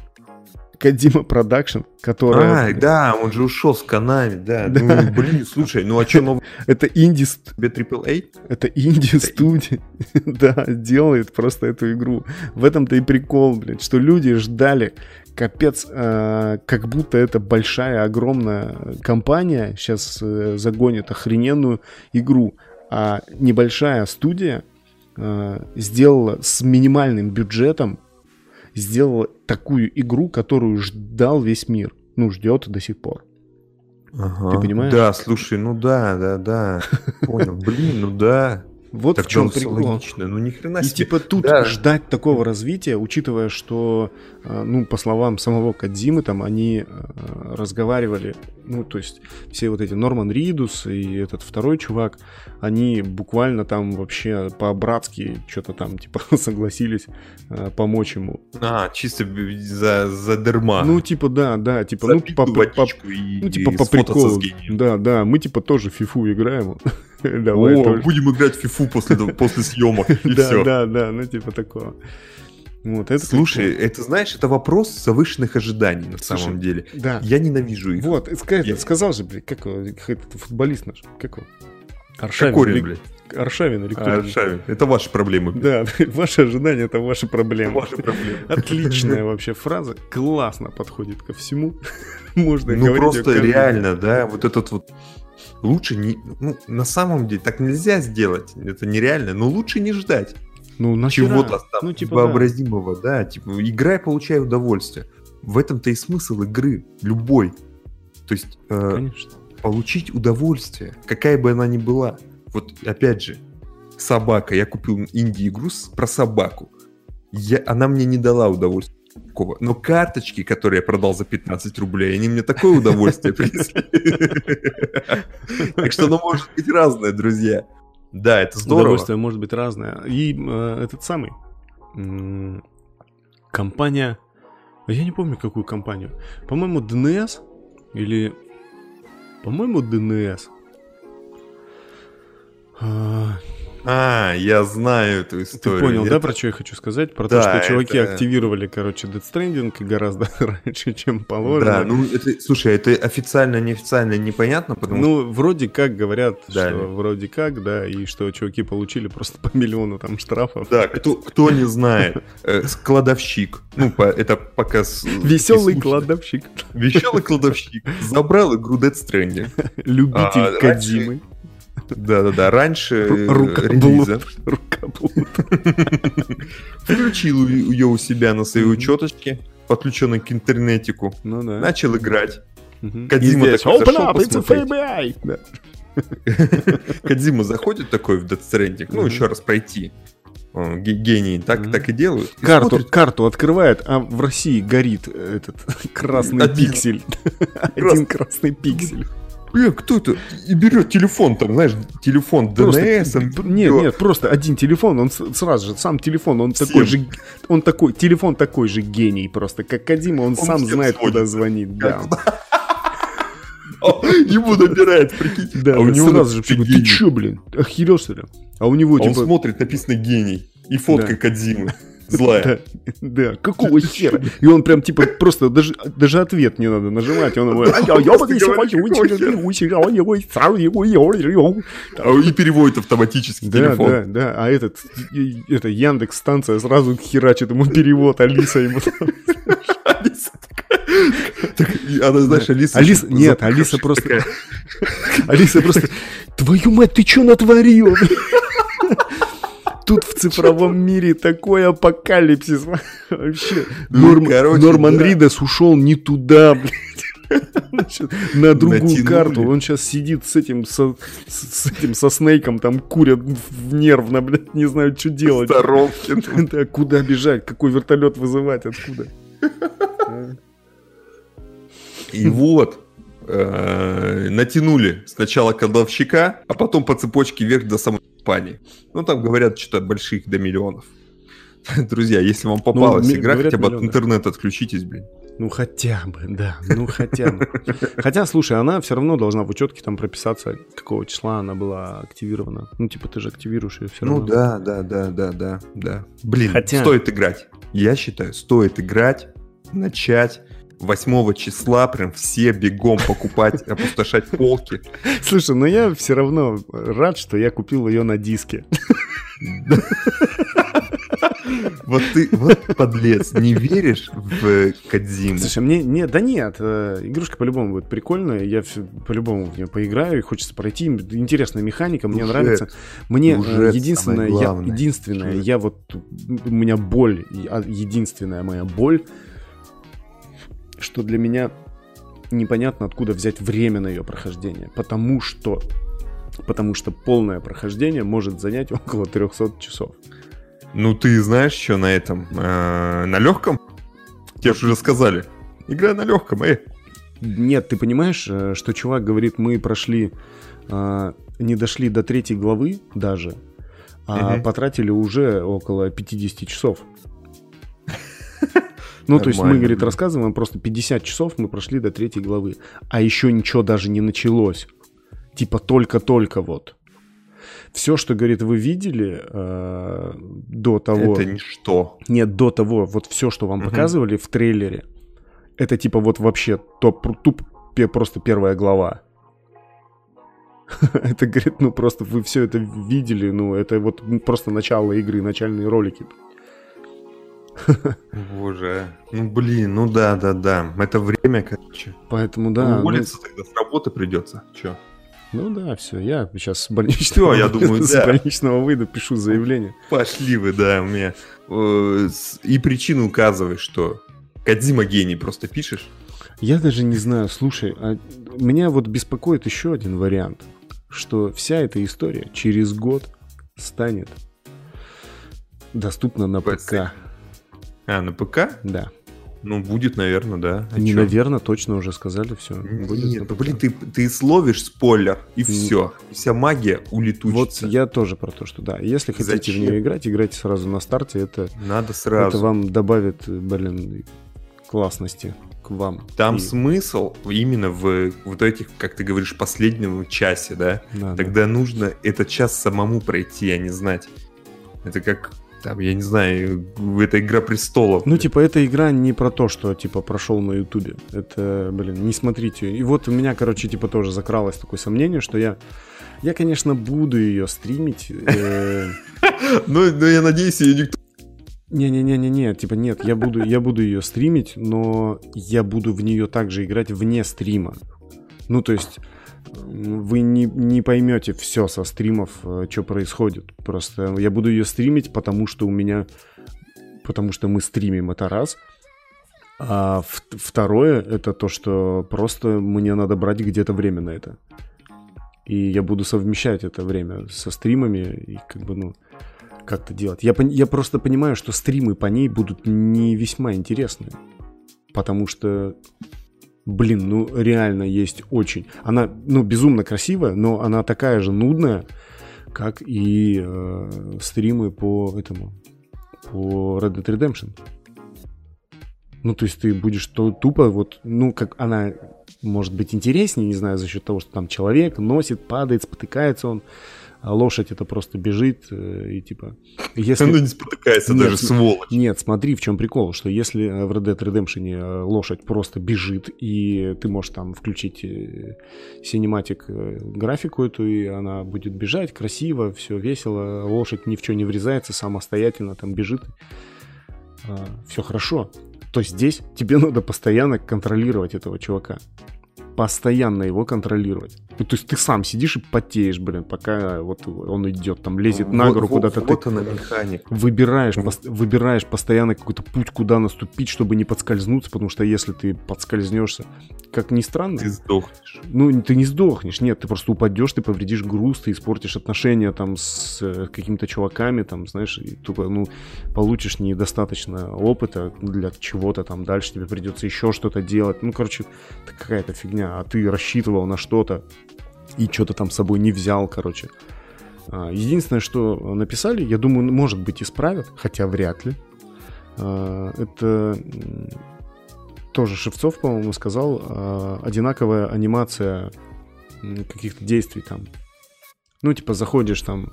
Kojima Production, которая... А, да, он же ушел с Konami, да. *laughs* Да. Ну, блин, слушай, ну а что новое Это инди... тебе AAA? Это инди-студия. *laughs* да, делает просто эту игру. В этом-то и прикол, блядь, что люди ждали капец, э, как будто это большая, огромная компания сейчас э, загонит охрененную игру, а небольшая студия э, сделала с минимальным бюджетом, сделала такую игру, которую ждал весь мир. Ну, ждет до сих пор. Ага. Ты понимаешь? Да, слушай, ну да, да, да. *laughs* Понял. Блин, ну да. Вот Так в чем всё прикол. логично. Ну ни хрена И себе. типа тут Да. ждать такого развития, учитывая, что, э, ну, по словам самого Кадзимы, там они э, разговаривали, ну, то есть все вот эти Норман Ридус и этот второй чувак, они буквально там вообще по-братски что-то там, типа, *laughs* согласились э, помочь ему. А, чисто за, за дерма. Ну, типа, да, да, типа, за ну, по, по- и, ну, типа, и по приколу. Да, да, мы, типа, тоже фифу играем. *laughs* Давай О, будем играть в фифу после, после съемок, *laughs* и Да, все. да, да, ну, типа такого. Вот, это Слушай, это, знаешь, это вопрос завышенных ожиданий на Слушай, самом деле. да. Я ненавижу их. Вот, ска- Я- сказал же, блядь, как этот футболист наш, как его? Аршавин. Кокорин, или- блядь. Аршавин или кто? А, Шавин, это ваши проблемы. блядь. Да, *laughs* ваши ожидания это ваши проблемы. Ваши проблемы. *laughs* Отличная вообще фраза, классно подходит ко всему. *laughs* Можно Ну говорить её просто реально, да, вот этот вот лучше не, ну на самом деле так нельзя сделать, это нереально, но лучше не ждать. Ну, нахера? чего-то там Ну, типа, да. вообразимого, да. типа играй, получай удовольствие. В этом-то и смысл игры любой, то есть э, Конечно. получить удовольствие, какая бы она ни была. Вот опять же, собака, я купил инди-игру про собаку, я, она мне не дала удовольствия. никакого. Но карточки, которые я продал за 15 рублей, они мне такое удовольствие принесли. *laughs* Так что оно может быть разное, друзья. Да, это здорово. Удовольствие может быть разное. И э, этот самый... м, компания... Я не помню, какую компанию. По-моему, DNS или... По-моему, DNS. А, я знаю эту историю. Ты понял, Это- да, про что я хочу сказать? Про Да, то, что чуваки это- активировали, короче, Death Stranding гораздо *laughs* раньше, чем положено. Да, ну это, слушай, это официально, неофициально непонятно, потому Ну, вроде как говорят, Да. что вроде как, да, и что чуваки получили просто по миллиону там штрафов. да, кто, кто не знает, *laughs* э, складовщик, ну, по- это пока... Веселый кладовщик, Веселый кладовщик забрал игру Death Stranding. *laughs* любитель А, Кодзимы, Да-да-да, раньше э, релиза рукоблуд. *laughs* включил ее у себя на своей учеточке, подключенной к интернетику, Ну да. начал играть. Здесь, такой зашел посмотреть. *laughs* Кадзима заходит такой в Death Stranding, ну, еще раз пройти. Он ге- гении так, так и делают. Карту, карту открывает, а в России горит этот *laughs* красный пиксель. Один красный пиксель. «Э, кто это? И берет телефон, там, знаешь, телефон Просто- ДНС. п- Нет, нет, просто один телефон, он сразу же, сам телефон, он такой же, он такой, телефон такой же гений просто, как Кадима, он, сам всем знает, звонит. куда звонит, да. *laughs* Ему набирает, прикиньте. Да, а у него сразу же пишут, ты чё, блин, охерел что ли? А у него А он типа... смотрит, написано гений. И фотка. Кадзимы. Злая. Да, *laughs* да, какого хера? И он прям типа просто даже, даже ответ не надо нажимать, он его... Да, А И переводит автоматически да, телефон. да, а этот, это Яндекс станция сразу херачит ему перевод, Алиса ему. Алиса так, Она, знаешь, Алиса... Алиса- нет, Алиса просто-. Алиса просто, твою мать, ты чё натворил? Тут в цифровом мире такой апокалипсис. Вообще. Ну, Норман да. Ридас ушел не туда, блядь. *laughs* Значит, На другую Натянули. карту. Он сейчас сидит с этим, со, с, с этим, со Снейком, там курят в- нервно, блядь, не знают, что делать. Здоровки. *laughs* Да, куда бежать, какой вертолет вызывать, откуда? И вот, э, натянули сначала кладовщика, а потом по цепочке вверх до самой компании. Ну, там говорят, что от больших до миллионов. *laughs* Друзья, если вам попалась ми- игра, хотя бы от миллионы. интернета отключитесь, блин. Ну хотя бы, да, ну хотя бы. Хотя, слушай, она все равно должна в учетке там прописаться, какого числа она была активирована. Ну, типа, ты же активируешь ее все Ну равно. да, да, да, да, да, да. Блин, Хотя- стоит играть. Я считаю, стоит играть, начать. 8 числа прям все бегом покупать, *laughs* опустошать полки. Слушай, но я все равно рад, что я купил ее на диске. Вот ты, вот подлец, не веришь в Кадзиму? Слушай, мне нет, да нет, э, игрушка по-любому будет прикольная, я по-любому в нее поиграю, и хочется пройти, интересная механика, мне Сюжет. нравится. Мне э, Сюжет единственное, я, единственное, Сюжет. я вот, у меня боль, а, единственная моя боль, что для меня непонятно, откуда взять время на ее прохождение, потому что, потому что полное прохождение может занять *laughs* около 300 часов. Ну, ты знаешь, что на этом? э, на легком? Тебе же уже сказали. Играй на легком, э. Нет, ты понимаешь, э, что чувак говорит, мы прошли, а, не дошли до третьей главы даже, а Мгм. потратили уже около 50 часов. Ну, то есть мы, Нормально, говорит, рассказываем, просто 50 часов мы прошли до третьей главы, а еще ничего даже не началось. Типа только-только вот. Все, что, говорит, вы видели э, до того... Это ничто. Нет, до того, вот все, что вам Мгм. показывали в трейлере, это типа вот вообще топ, туп, просто первая глава. *laughs* Это, говорит, ну просто вы все это видели, ну это вот просто начало игры, начальные ролики. Боже. Ну, блин, ну да, да, да. Это время, короче. Поэтому да, ну, Уволиться тогда с работы придется. Че? ну да, все, я сейчас с больничного, я думаю, с да. больничного выйду, пишу заявление. Пошли вы, да, у меня. э, И причину указываешь, что Кадзима гений, просто пишешь. Я даже не знаю, слушай, а меня вот беспокоит еще один вариант, что вся эта история через год станет доступна на. ПК. А, на ПК? Да. Ну, будет, наверное, да. А не наверное, точно уже сказали все. Нет, ну, блин, ты, ты словишь спойлер, и все. Вся магия Вот улетучится. я тоже про то, что да. Если хотите Зачем? в нее играть, играйте сразу на старте. Это, Надо сразу. это вам добавит, блин, классности. к вам. Там И- смысл именно в вот этих, как ты говоришь, последнем часе, да? Да, да. Тогда нужно этот час самому пройти, а не знать. Это как, там, я не знаю, это Игра Престолов. Ну, типа, эта игра не про то, что, типа, прошел на Ютубе. Это, блин, не смотрите. И вот у меня, короче, типа, тоже закралось такое сомнение, что я... Я, конечно, буду ее стримить. э, *laughs* Ну, ну, я надеюсь, ее никто... Не-не-не-не-не, типа нет, я буду, я буду ее стримить, но я буду в нее также играть вне стрима. Ну, то есть вы не, не поймете все со стримов, что происходит. Просто я буду ее стримить, потому что у меня... Потому что мы стримим, это раз. А второе, это то, что просто мне надо брать где-то время на это. И я буду совмещать это время со стримами и как бы, ну, как-то делать. Я, я просто понимаю, что стримы по ней будут не весьма интересные. Потому что, блин, ну реально есть очень... Она, ну, безумно красивая, но она такая же нудная, как и э, стримы по этому, по Red Dead Redemption. Ну, то есть ты будешь то тупо вот, ну, как она может быть интереснее, не знаю, за счет того, что там человек носит, падает, спотыкается он, а лошадь это просто бежит э, и типа... Если... Оно не спотыкается Нет, даже, сволочь. Нет, смотри, в чем прикол, что если в Red Dead Redemption э, лошадь просто бежит, и ты можешь там включить э, синематик графику эту, и она будет бежать красиво, все весело, лошадь ни в что не врезается, самостоятельно там бежит, все хорошо. То здесь тебе *laughs* надо постоянно контролировать этого чувака. Постоянно его контролировать. Ну, то есть ты сам сидишь и потеешь, блин, пока вот он идет, там лезет на гору вот- куда-то. ты Вот она механика. выбираешь, пос- выбираешь постоянно какой-то путь, куда наступить, чтобы не подскользнуться, потому что если ты подскользнешься, как ни странно, Ты сдохнешь. ну ты не сдохнешь, нет, ты просто упадешь, ты повредишь груз, ты испортишь отношения там с э, какими-то чуваками, там, знаешь, и тупо, ну, получишь недостаточно опыта для чего-то там, дальше тебе придется еще что-то делать, ну, короче, это какая-то фигня, а ты рассчитывал на что-то и что-то там с собой не взял, короче. А, Единственное, что написали, я думаю, может быть, исправят, хотя вряд ли. А, Это тоже Шевцов, по-моему, сказал, а, одинаковая анимация каких-то действий там. Ну, типа, заходишь там,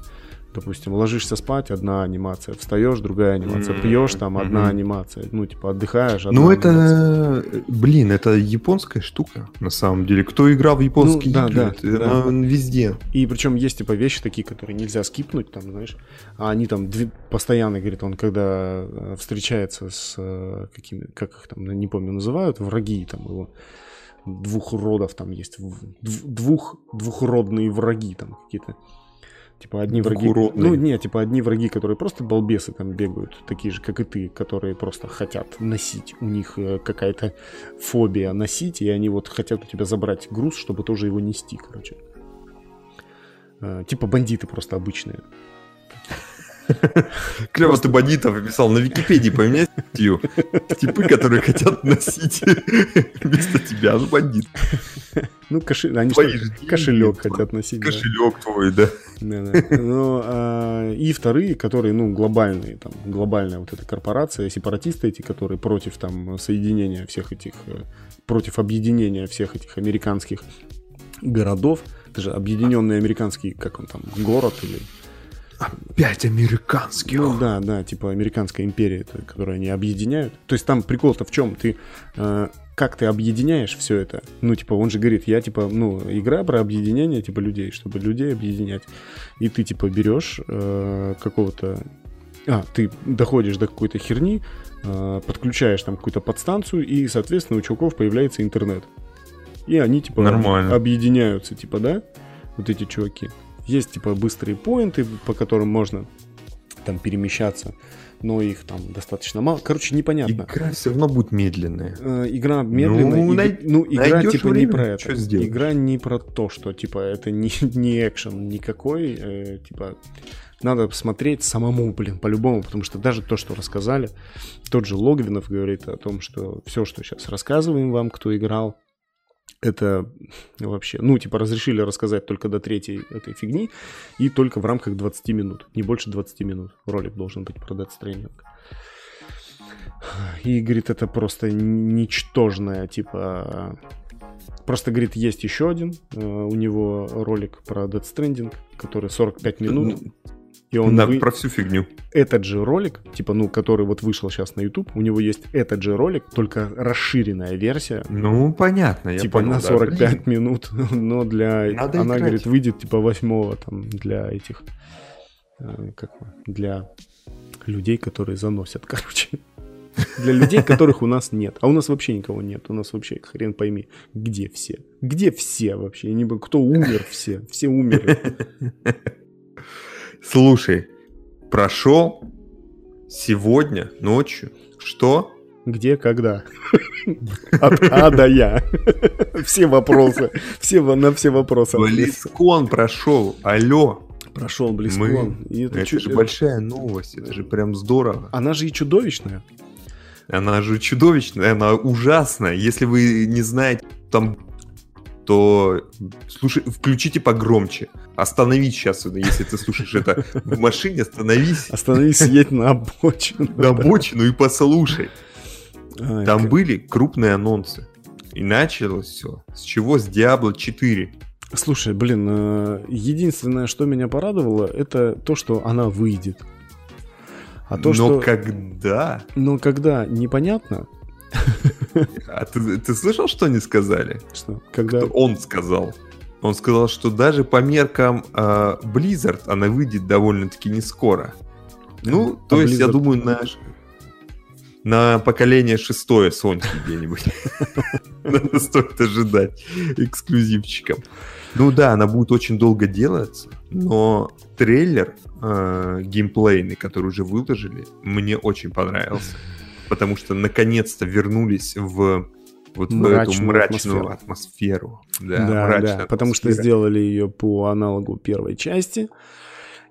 допустим, ложишься спать, одна анимация, встаешь, другая анимация, Мгм, пьешь, там, одна мгм. анимация, ну, типа, отдыхаешь, одна Ну, анимация. это, блин, это японская штука, на самом деле. Кто играл в японские Ну, да, игры, да, да. она везде. И причем есть типа вещи такие, которые нельзя скипнуть, там, знаешь, а они там дви- постоянно, говорит, он когда э, встречается с э, какими, как их там, не помню, называют, враги там его, двух родов там есть, дв- двух, двухродные враги там какие-то. Типа одни враги... Двухуродные. Ну, нет, типа одни враги, которые просто балбесы там бегают, такие же, как и ты, которые просто хотят носить. У них э, какая-то фобия носить, и они вот хотят у тебя забрать груз, чтобы тоже его нести, короче. Э, Типа бандиты просто обычные. *laughs* Клево ты бандитов описал. На Википедии поменяй статью. Типы, которые хотят носить *laughs* вместо тебя, ну бандит. Ну, кошелек, они что, же хотят носить. да. Кошелек твой, да. Ну, а, и вторые, которые, ну, глобальные, там, глобальная вот эта корпорация, сепаратисты эти, которые против там соединения всех этих, э, против объединения всех этих американских городов. Это же объединенный американский, как он там, город или... Опять американских. Ну да, да, типа американская империя, которую они объединяют. То есть там прикол-то в чем? Ты э, как ты объединяешь все это? Ну, типа, он же говорит, я типа, ну, игра про объединение, типа, людей, чтобы людей объединять. И ты, типа, берешь э, какого-то. А, ты доходишь до какой-то херни, э, подключаешь там какую-то подстанцию, и, соответственно, у чуваков появляется интернет. И они, типа, Нормально. объединяются, типа, да? Вот эти чуваки. Есть, типа, быстрые поинты, по которым можно там перемещаться, но их там достаточно мало. Короче, непонятно. Игра все равно будет медленная. Э, Игра медленная. Ну, и- най- ну, игра типа не время, про это. сделаешь? Игра не про то, что типа это не, *laughs* не экшен никакой. э, типа надо посмотреть самому, блин, по-любому, потому что даже то, что рассказали, тот же Логвинов говорит о том, что все, что сейчас рассказываем вам, кто играл, это вообще, ну, типа, разрешили рассказать только до третьей этой фигни и только в рамках 20 минут, не больше 20 минут. Ролик должен быть про Death Stranding. И, говорит, это просто ничтожное, типа... Просто, говорит, есть еще один. э, У него ролик про Dead Stranding, который 45 минут. И он На- вы- Про всю фигню. этот же ролик, типа, ну, который вот вышел сейчас на YouTube, у него есть этот же ролик, только расширенная версия, Ну, понятно, я типа понял, на да. 45 минут, *laughs* но для... Надо она, играть. говорит, выйдет типа восьмого там для этих... э, Как для людей, которые заносят, *laughs* короче. Для людей, которых у нас нет. А у нас вообще никого нет. У нас вообще хрен пойми, где все. Где все вообще? Кто умер все? Все умерли. *laughs* Слушай, прошел сегодня ночью. Что? Где, когда? От А до Я. Все вопросы. Все, на все вопросы. Близкон прошел. Алло. Прошел Близкон. И это Это чу- же большая новость. Это же прям здорово. Она же и чудовищная. Она же чудовищная, она ужасная. Если вы не знаете, там то слушай, включите погромче. Остановись сейчас, если ты слушаешь это в машине, остановись Остановись, едь на обочину. на обочину и послушай. Ай, Там были крупные анонсы. И началось все. С чего? С Diablo 4. Слушай, блин, э, единственное, что меня порадовало, это то, что она выйдет. А то, Но что... когда? Но когда непонятно, А ты, ты слышал, что они сказали? что когда... Что он сказал? Он сказал, что даже по меркам э, Blizzard она выйдет довольно-таки не скоро. Ну, А то есть, я Blizzard- думаю, на, на поколение шестое Sony где-нибудь. *laughs* Надо стоит ожидать эксклюзивчиком. Ну да, она будет очень долго делаться, но трейлер э, геймплейный, который уже выложили, мне очень понравился. Потому что наконец-то вернулись в вот в эту Мрачную мрачную атмосферу. Да, Да, мрачная да, потому что атмосфера. сделали ее по аналогу первой части.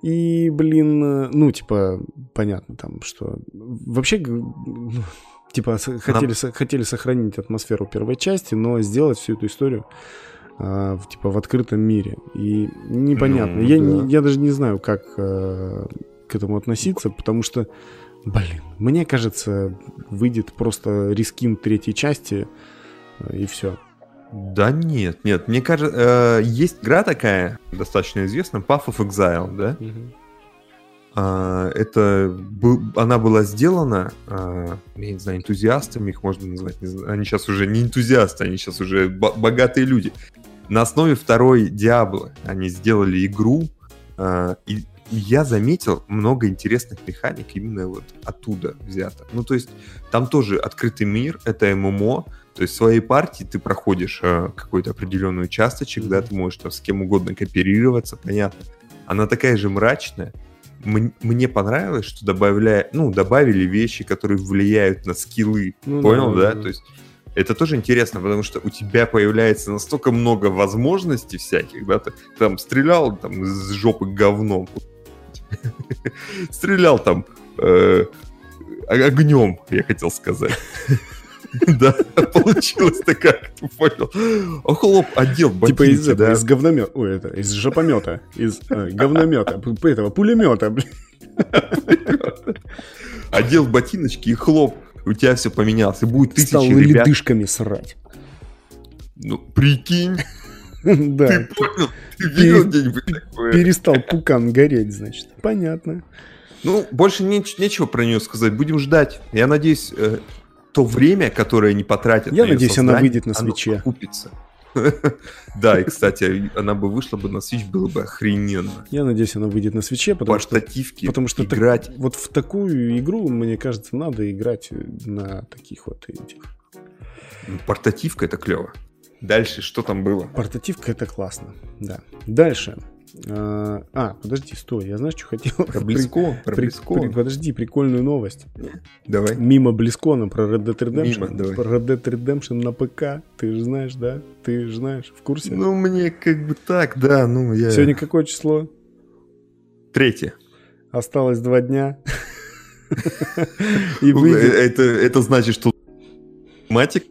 И, блин, ну, типа, понятно там, что... Вообще, типа, хотели, со- хотели сохранить атмосферу первой части, но сделать всю эту историю а, в, типа в открытом мире. И непонятно. Ну, я, да. не- я даже не знаю, как э, к этому относиться, потому что, блин, мне кажется, выйдет просто рискин третьей части, э, и все. Да нет, нет, мне кажется, э, есть игра такая, достаточно известная, Path of Exile, да? А, это бу- она была сделана, а, я не знаю, энтузиастами их можно назвать. не знаю. Они сейчас уже не энтузиасты, они сейчас уже бо- богатые люди. На основе второй Диабло они сделали игру, а, и я заметил много интересных механик именно вот оттуда взято. Ну, то есть там тоже открытый мир, это ММО, то есть в своей партии ты проходишь а, какой-то определенный участочек, да, ты можешь там с кем угодно кооперироваться, понятно. Она такая же мрачная, М- мне понравилось, что добавляя, ну, добавили вещи, которые влияют на скиллы. Ну Понял, да, да? да. То есть это тоже интересно, потому что у тебя появляется настолько много возможностей всяких, да, ты там стрелял там из жопы говном, *laughs* стрелял там э, огнем, я хотел сказать. *laughs* Да, получилось так, как ты понял. А хлоп, одел Типа ботинки, из, этого, да. из говномета, ой, это, из жопомета, из э, говномета, этого пулемета, блин. *laughs* одел ботиночки и хлоп, у тебя все поменялось. И будет тысячи Стал ребят. ледышками срать. Ну, прикинь, *laughs* Да, ты понял? Ты видел где-нибудь такое? перестал пукан гореть, значит. Понятно. Ну, больше неч- нечего про нее сказать. Будем ждать. Я надеюсь, э, то время, которое они потратят Я на надеюсь, она выйдет на оно Свитче. окупится. *laughs* Да, и, кстати, она бы вышла бы на Switch, было бы охрененно. Я надеюсь, она выйдет на свече, потому что, потому что играть. вот в такую игру, мне кажется, надо играть на таких вот этих. Ну, Портативка это клево. Дальше что там было? Портативка это классно, да. Дальше. А, а, подожди, стой, я знаешь, что хотел? Про Близкон, про При- Близкон. при- подожди, прикольную новость. Давай. Мимо Близкона про Red Dead Redemption. Мимо, давай. Про Red Dead Redemption на ПК. Ты же знаешь, да? Ты же знаешь, в курсе? Ну, мне как бы так, да, ну, я... Сегодня какое число? Третье. Осталось два дня. *laughs* И выйдет. Это, это значит, что матик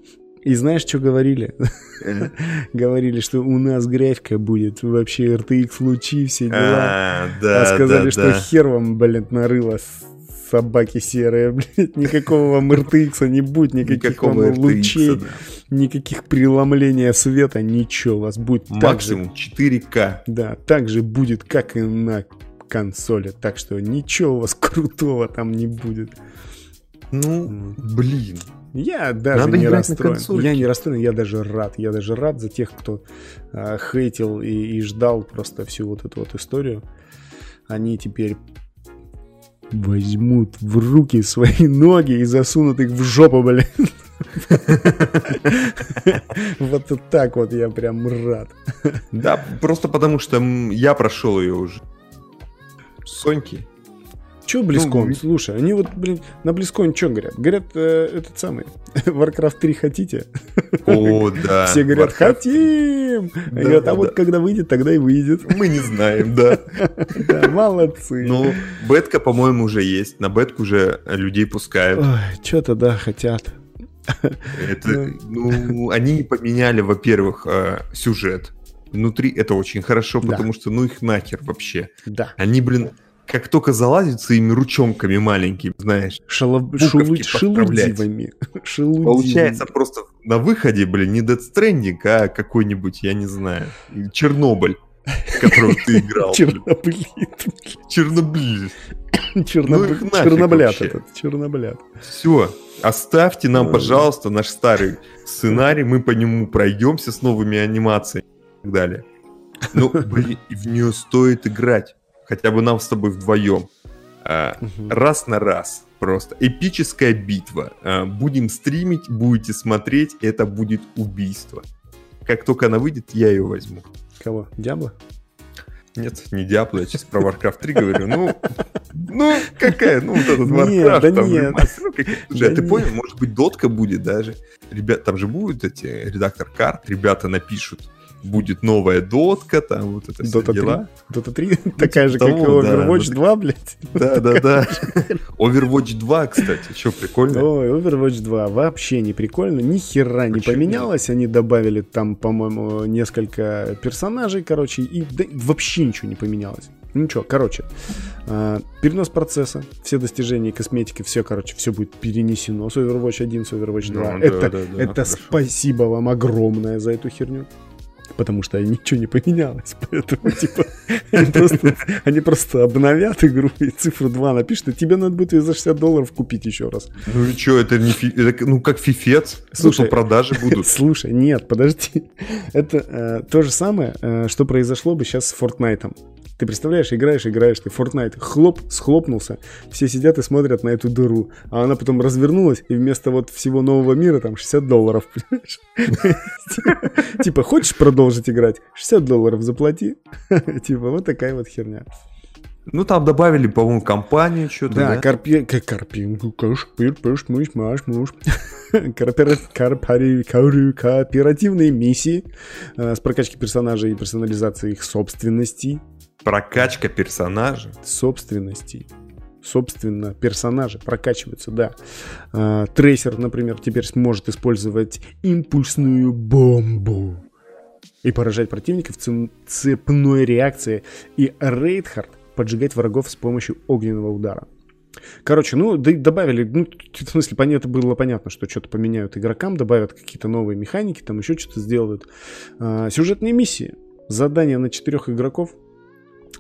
И знаешь, что говорили? э, *laughs* Говорили, что у нас графика будет вообще RTX лучи, все дела. А, да, А сказали, что хер вам, блин, нарыло собаки серые, *laughs* блядь, никакого вам RTX не будет, никаких Никакого вам RTX, лучей, да. никаких преломления света, ничего, у вас будет так же, Максимум 4К. да, так же будет, как и на консоли, так что ничего у вас *laughs* крутого там не будет. Ну, блин. Я даже Надо не расстроен. Я не расстроен, я даже рад. Я даже рад за тех, кто а, хейтил и, и ждал просто всю вот эту вот историю. Они теперь возьмут в руки свои *laughs* ноги и засунут их в жопу, блин. *laughs* Вот так вот я прям рад. Да, просто потому что я прошел ее уже. Соньки. Че Близкон? Ну, Слушай, они вот, блин, на Близкон что говорят? Говорят, э, этот самый, *laughs* Warcraft 3 хотите? О, *laughs* да. Все говорят, Warcraft. хотим! Да, Говорят, а да, вот да. когда выйдет, тогда и выйдет. Мы не знаем, да. *laughs* Да, молодцы. Ну, бетка, по-моему, уже есть. На бетку уже людей пускают. Что-то, да, хотят. Это, ну, они поменяли, во-первых, э, сюжет. Внутри это очень хорошо, Да. потому что ну их нахер вообще. Да. Они, блин, как только залазят своими ручонками маленькими, знаешь, Шало- Буковки шелу-. *laughs* Шелудивыми. получается просто на выходе, блин, не Death Stranding, а какой-нибудь, я не знаю, Чернобыль, в котором ты играл. Черноблит. Чернобыль. *laughs* Черноб- Ну Черноблят этот. Черноблят. Все, оставьте нам, пожалуйста, наш старый сценарий, мы по нему пройдемся с новыми анимациями и так далее. Ну, блин, в нее стоит играть. Хотя бы нам с тобой вдвоем. Мгм. раз на раз. Просто эпическая битва. А, будем стримить, будете смотреть, это будет убийство. Как только она выйдет, я ее возьму. Кого? Диабло? Нет, не Диабло, я сейчас про Warcraft 3 говорю. Ну, *laughs* ну какая? Ну, вот этот Нет, Warcraft, да там нет. ну, Слушай, а Да ты нет. понял, может быть, дотка будет даже. Ребят, там же будут эти редактор карт, ребята напишут, будет новая дотка, там вот это все Дота 3? дела. Дота 3? *laughs* Такая же, как и да, Overwatch Dota 2, блядь. Да, да, да. Overwatch 2, кстати, что прикольно. Ой, Overwatch 2 вообще не прикольно, ни хера не поменялось. Они добавили там, по-моему, несколько персонажей, короче, и да, вообще ничего не поменялось. Ну ничего, короче, а, перенос процесса, все достижения, косметики, все, короче, все будет перенесено с Overwatch 1, с Overwatch 2. Ну, да, это да, да, это хорошо. спасибо вам огромное за эту херню. Потому что ничего не поменялось. *laughs* Поэтому, типа, они просто, они просто обновят игру и цифру 2 напишут, и тебе надо будет ее за 60 долларов купить еще раз. Ну и что, это не фи- это, ну как фифец, Слушай, Слушай, продажи будут. *laughs* Слушай, нет, подожди. Это э, то же самое, э, что произошло бы сейчас с Fortnite. Ты представляешь, играешь, играешь, ты Fortnite, хлоп, схлопнулся, все сидят и смотрят на эту дыру, а она потом развернулась, и вместо вот всего нового мира там 60 долларов, *laughs* понимаешь? Типа, хочешь продолжить играть? 60 долларов заплати. *laughs* Типа, вот такая вот херня. Ну там добавили, по-моему, компанию что-то, Да, да? карпи... карпи... *laughs* Кооперативные миссии э, с прокачкой персонажей и персонализацией их собственностей. Прокачка персонажа. Собственностей. Собственно, персонажи прокачиваются, да. А, Трейсер, например, теперь сможет использовать импульсную бомбу и поражать противников цепной реакцией. И Рейдхард поджигать врагов с помощью огненного удара. Короче, ну, да добавили, ну, в смысле, понятно, было понятно, что что-то поменяют игрокам, добавят какие-то новые механики, там еще что-то сделают. А, сюжетные миссии. Задание на четырех игроков.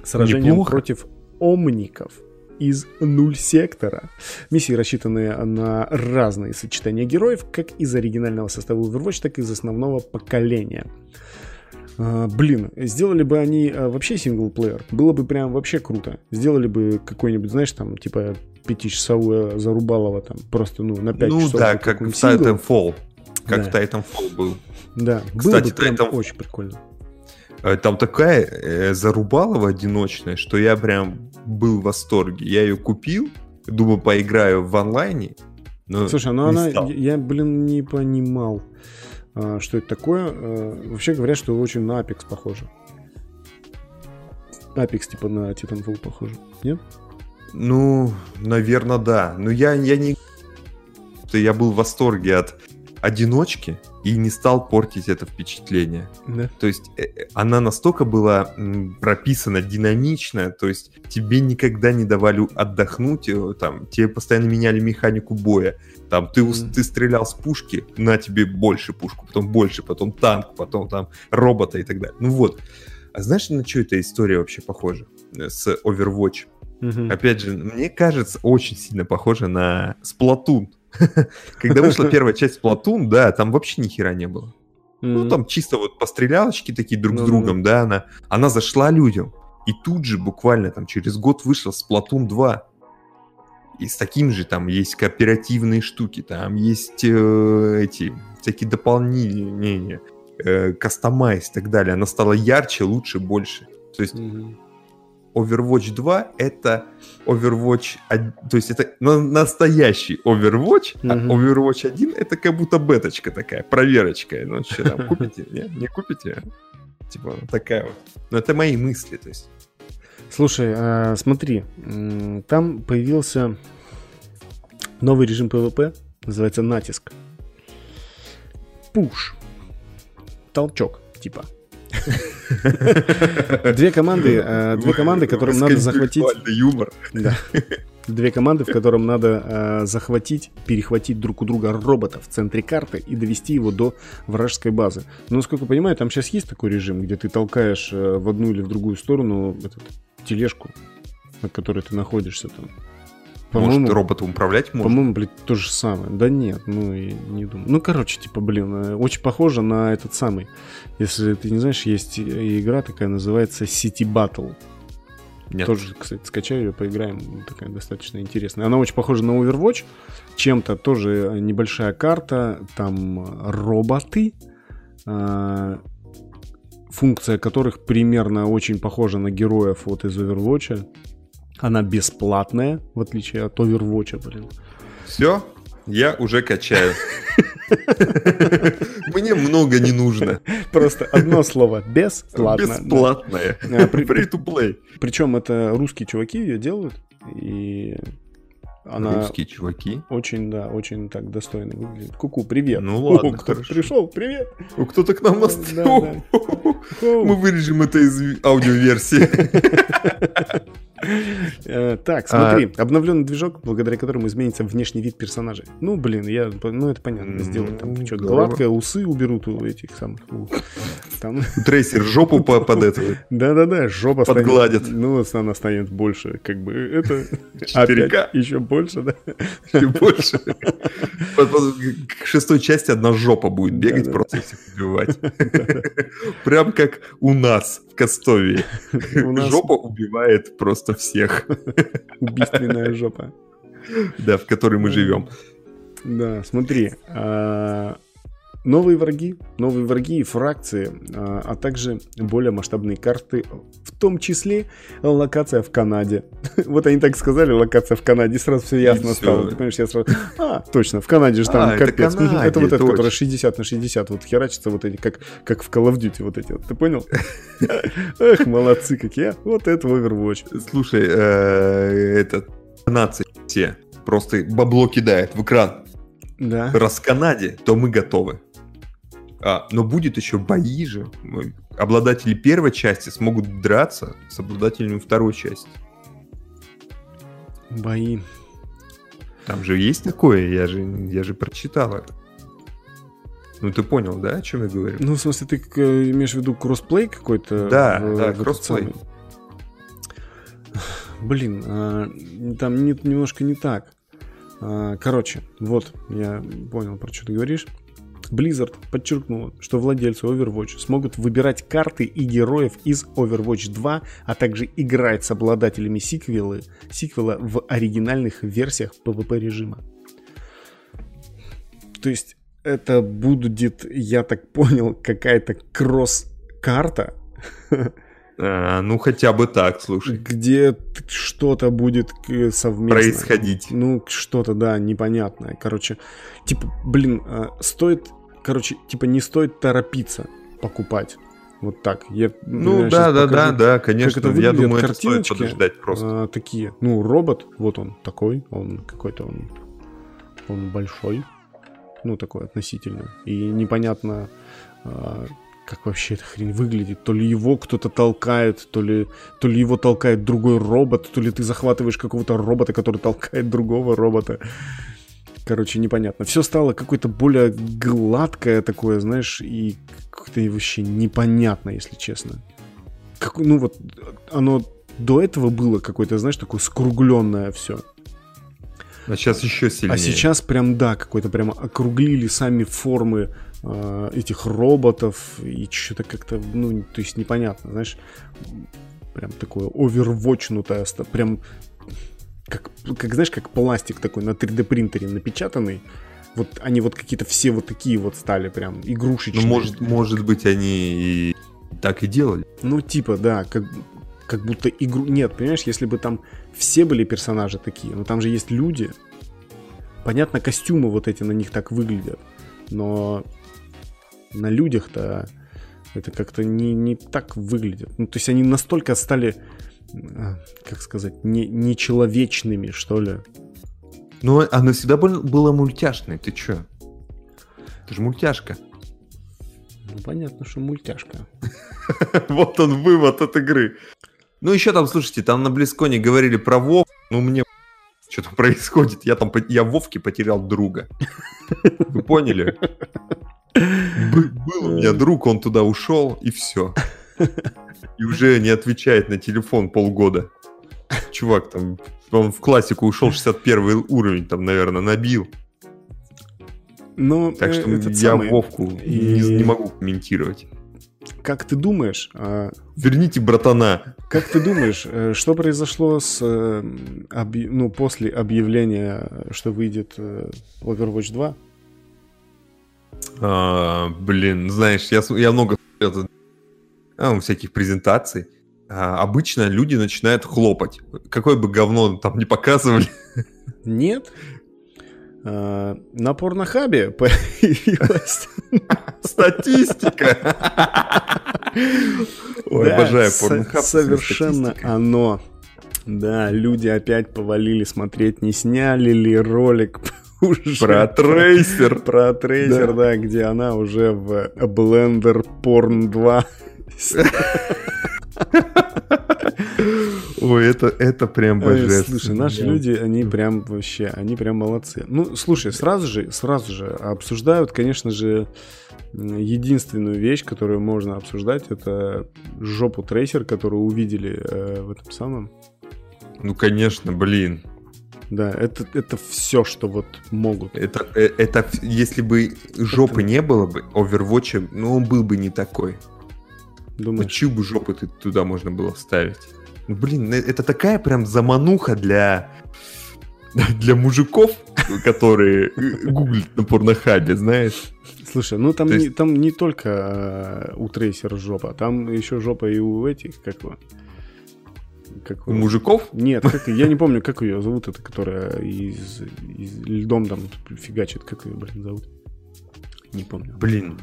Сражение Неплохо. против омников из нуль сектора. Миссии рассчитаны на разные сочетания героев, как из оригинального состава Overwatch, так и из основного поколения. А, блин, сделали бы они а, вообще синглплеер, было бы прям вообще круто. Сделали бы какой-нибудь, знаешь, там, типа, пятичасовое зарубалово там, просто, ну, на 5 Ну часов. да, за как в. Titanfall. Как Да. в Titanfall был. Да, было Кстати, бы прям Titanfall- очень прикольно. Э, Там такая э, зарубалова одиночная, что я прям был в восторге. Я ее купил, думаю, поиграю в онлайне. Но Слушай, ну она, стал. я, блин, не понимал, а, что это такое. А, Вообще говорят, что очень на Apex похоже. Apex типа на Titanfall похоже. Нет? Ну, наверное, да. Но я, я не... Я был в восторге от одиночки и не стал портить это впечатление. Да. То есть э, э, она настолько была прописана динамично, то есть тебе никогда не давали отдохнуть, э, там, тебе постоянно меняли механику боя. Там ты, Мгм. ты стрелял с пушки, на тебе больше пушку, потом больше, потом танк, потом там робота и так далее. Ну вот. А знаешь, на что эта история вообще похожа с Overwatch? Мгм. Опять же, мне кажется, очень сильно похоже на Splatoon. *laughs* Когда вышла *laughs* первая часть Splatoon, да, там вообще ни хера не было. Ну, там чисто вот пострелялочки такие друг с другом, да, она, она зашла людям. И тут же, буквально там через год вышел Splatoon 2. И с таким же там есть кооперативные штуки, там есть э, эти всякие дополнения, э, кастомайз и так далее. Она стала ярче, лучше, больше. То есть Мгм. Overwatch 2 это Overwatch, од- то есть это на- настоящий Overwatch, Мгм. а Overwatch 1 это как будто беточка такая, проверочка. Ну что там, *laughs* купите? Нет, не купите? Типа такая вот. Но это мои мысли, то есть. Слушай, а, смотри, там появился новый режим PvP, называется натиск. Пуш. Толчок, типа. Две команды, э, две команды, которым надо захватить... Юмор. Да. Две команды, в котором надо э, захватить, перехватить друг у друга робота в центре карты и довести его до вражеской базы. Но, насколько я понимаю, там сейчас есть такой режим, где ты толкаешь э, в одну или в другую сторону этот, тележку, на которой ты находишься там. Может, По-моему, роботом управлять можно? по-моему, блядь, то же самое. Да нет, ну и не думаю. Ну, короче, типа, блин, э, очень похоже на этот самый. Если ты не знаешь, есть игра такая, называется City Battle. Нет. Тоже, кстати, скачаю ее, поиграем. Такая достаточно интересная. Она очень похожа на Overwatch. Чем-то тоже небольшая карта. Там роботы. а, Функция которых примерно очень похожа на героев вот из Overwatch. Она бесплатная, в отличие от Overwatch, блин. Все, я уже качаю. *laughs* Мне много не нужно. Просто одно слово бесплатно. Бесплатное. А, Free to play. Причем это русские чуваки ее делают. И она Русские чуваки. очень, да, очень так достойно выглядит. Куку, привет. Ну ладно, О, хорошо. пришел, привет. Кто-то к нам Да, настал. да. Хоу. Мы вырежем это из аудиоверсии. *laughs* Э, Так, А. смотри, обновленный движок, благодаря которому изменится внешний вид персонажей. Ну, блин, я, ну это понятно, сделать там что, гладкое, усы уберут у этих самых. Там, Трейсер жопу по- под это. да-да-да, жопа Подгладит. Ну, она станет больше, как бы, это 4К. опять еще больше, да. и больше. К шестой части одна жопа будет бегать, просто всех убивать. *laughs* Прям как у нас в Костове. Жопа убивает просто всех, *laughs* убийственная жопа. да, в которой мы живем. Да, смотри. а, Новые враги, новые враги и фракции, а, а также более масштабные карты, том числе локация в Канаде. *laughs* Вот они так сказали, локация в Канаде, сразу все ясно стало. Ты понимаешь, я сразу... А, точно, в Канаде же там А, это капец. Канаде, Это вот это, точно. которая 60 на 60, вот херачится вот эти, как, как в Call of Duty вот эти вот, ты понял? *laughs* Эх, молодцы какие, а. вот это Overwatch. Слушай, э, этот нации все просто бабло кидает в экран. Да. Раз в Канаде, то мы готовы. А, но будет еще бои же. Обладатели первой части смогут драться с обладателями второй части. Бои. Там же есть такое, я же, я же прочитал это. Ну ты понял, да, о чем я говорю? Ну, в смысле, ты э, имеешь в виду crossplay какой-то? Да, в- да, в crossplay. Блин, а, там не- немножко не так. А, Короче, вот, я понял, про что ты говоришь. Blizzard подчеркнула, что владельцы Overwatch смогут выбирать карты и героев из Overwatch 2, а также играть с обладателями сиквелы, сиквела в оригинальных версиях PvP режима. То есть это будет, я так понял, какая-то кросс-карта, А, ну хотя бы так, слушай. где что-то будет э, совместно. Происходить. Ну, что-то, да, непонятное. Короче, типа, блин, а, стоит, короче, типа, не стоит торопиться покупать. Вот так. Я, Ну да, да, да, да, как конечно. это Я думаю, это стоит подождать просто. а, такие. Ну, робот, вот он такой, он какой-то он, он большой. ну, такое относительно. И непонятно, а, как вообще эта хрень выглядит. То ли его кто-то толкает, то ли, то ли его толкает другой робот, то ли ты захватываешь какого-то робота, который толкает другого робота. Короче, непонятно. Все стало какое-то более гладкое такое, знаешь, и как-то вообще непонятно, если честно. Как, ну вот, оно до этого было какое-то, знаешь, такое скругленное все. А сейчас еще сильнее. А сейчас прям, да, какой-то прям округлили сами формы э, этих роботов и что-то как-то, ну, то есть непонятно, знаешь, прям такое овервочнутое, прям как, как, знаешь, как пластик такой на 3D принтере напечатанный. Вот они вот какие-то все вот такие вот стали прям игрушечные. Ну, может, может быть, они и так и делали. Ну, типа, да, как, как будто игру... Нет, понимаешь, если бы там все были персонажи такие, но там же есть люди. Понятно, костюмы вот эти на них так выглядят, но на людях-то это как-то не, не так выглядит. Ну, то есть они настолько стали, как сказать, не, нечеловечными, что ли. Ну, оно всегда было мультяшное, ты чё? Это же мультяшка. Ну, понятно, что мультяшка. *laughs* Вот он вывод от игры. Ну, еще там, слушайте, там на Близконе говорили про Вов. Ну, мне *laughs* что там происходит? Я там, я Вовке потерял друга. *laughs* Вы поняли? Был у меня друг, он туда ушел, и все. И уже не отвечает на телефон полгода. Чувак там, он в классику ушел 61 уровень, там, наверное, набил. Ну, так что я самый... Вовку и... не, не могу комментировать. Как ты думаешь... А... Верните братана. Как ты думаешь, э, что произошло с, э, ну, после объявления, что выйдет э, Overwatch 2? А, блин, знаешь, я, я много смотрел а, всяких презентаций. А, обычно люди начинают хлопать. Какое бы говно там не показывали. Нет. А, на порнохабе появилась статистика. Ой, обожаю порнохаб. Совершенно оно. Да, люди опять повалили смотреть, не сняли ли ролик уже. Про трейсер. Про трейсер, да. да, где она уже в Blender Porn 2. Ой, это, это прям божественно. Слушай, наши люди, они прям вообще, они прям молодцы. Ну, слушай, сразу же, сразу же обсуждают, конечно же, единственную вещь, которую можно обсуждать, это жопу трейсер, которую увидели э, в этом самом. Ну, конечно, блин. Да, это, это все, что вот могут. Это, э, это если бы жопы это... не было бы, Overwatch, ну, он был бы не такой. Думаешь? Ну, чью бы жопу ты туда можно было вставить? Ну, блин, э, это такая прям замануха для *laughs* для мужиков, которые э, гуглят на порнохабе, знаешь. Слушай, ну там, есть... не, там не только у трейсера жопа, там еще жопа и у этих, как его, как... У мужиков? Нет, как, я не *laughs* помню, как ее зовут, это которая из, из льдом там фигачит, как ее, блин, зовут. Не помню. Блин,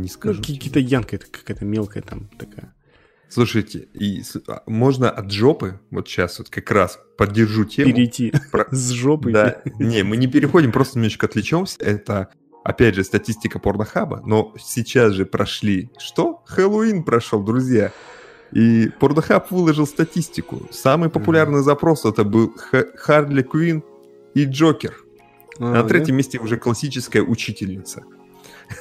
не скажу. Ну, китаянка это какая-то мелкая там такая. Слушайте, и а, можно от жопы, вот сейчас вот как раз поддержу тему. Перейти про... *laughs* с жопы. Да, *laughs* не, мы не переходим, просто немножечко отвлечемся. Это, опять же, статистика порнохаба, но сейчас же прошли... Что? Хэллоуин прошел, друзья. И Pornhub выложил статистику. Самый популярный запрос это был Харли Квин и Джокер. А, На третьем да? месте уже классическая учительница.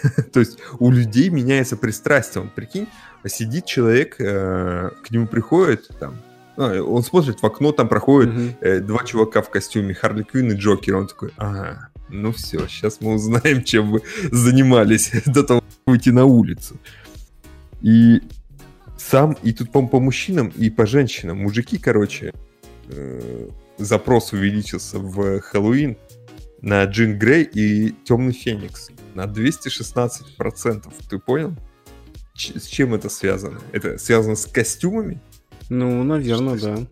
*laughs* То есть у людей меняется пристрастие. Он, прикинь, сидит человек, э, к нему приходит, там, ну, он смотрит в окно, там проходят угу. э, два чувака в костюме, Харли Квин и Джокер. Он такой, ага, ну все, сейчас мы узнаем, *laughs* чем вы занимались *laughs* до того, как выйти на улицу. И сам, и тут, по по мужчинам и по женщинам. Мужики, короче, э, запрос увеличился в Хэллоуин на Джин Грей и Темный Феникс на 216%. Ты понял? Ч- с чем это связано? Это связано с костюмами? Ну, наверное, что, да.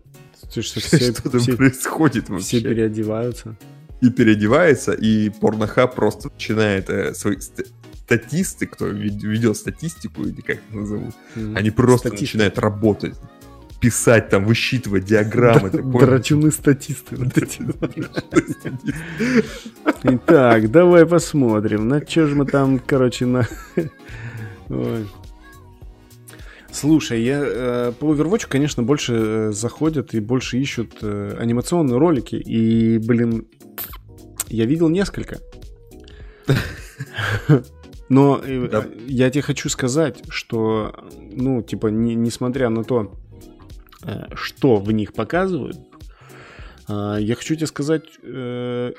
Что, что, все, что там все, происходит вообще? Все переодеваются. И переодевается, и порнохаб просто начинает э, свои статисты, кто ведет статистику, или как это назовут, mm-hmm. они просто Статисты. начинают работать. Писать, там, высчитывать диаграммы. Драчуны-статисты. Итак, давай посмотрим. На что же мы там, короче, на... Слушай, я э, по Overwatch, конечно, больше э, заходят и больше ищут э, анимационные ролики. И, блин, я видел несколько. Но э, да. я тебе хочу сказать, что, ну, типа, не, несмотря на то, что в них показывают, э, я хочу тебе сказать, э,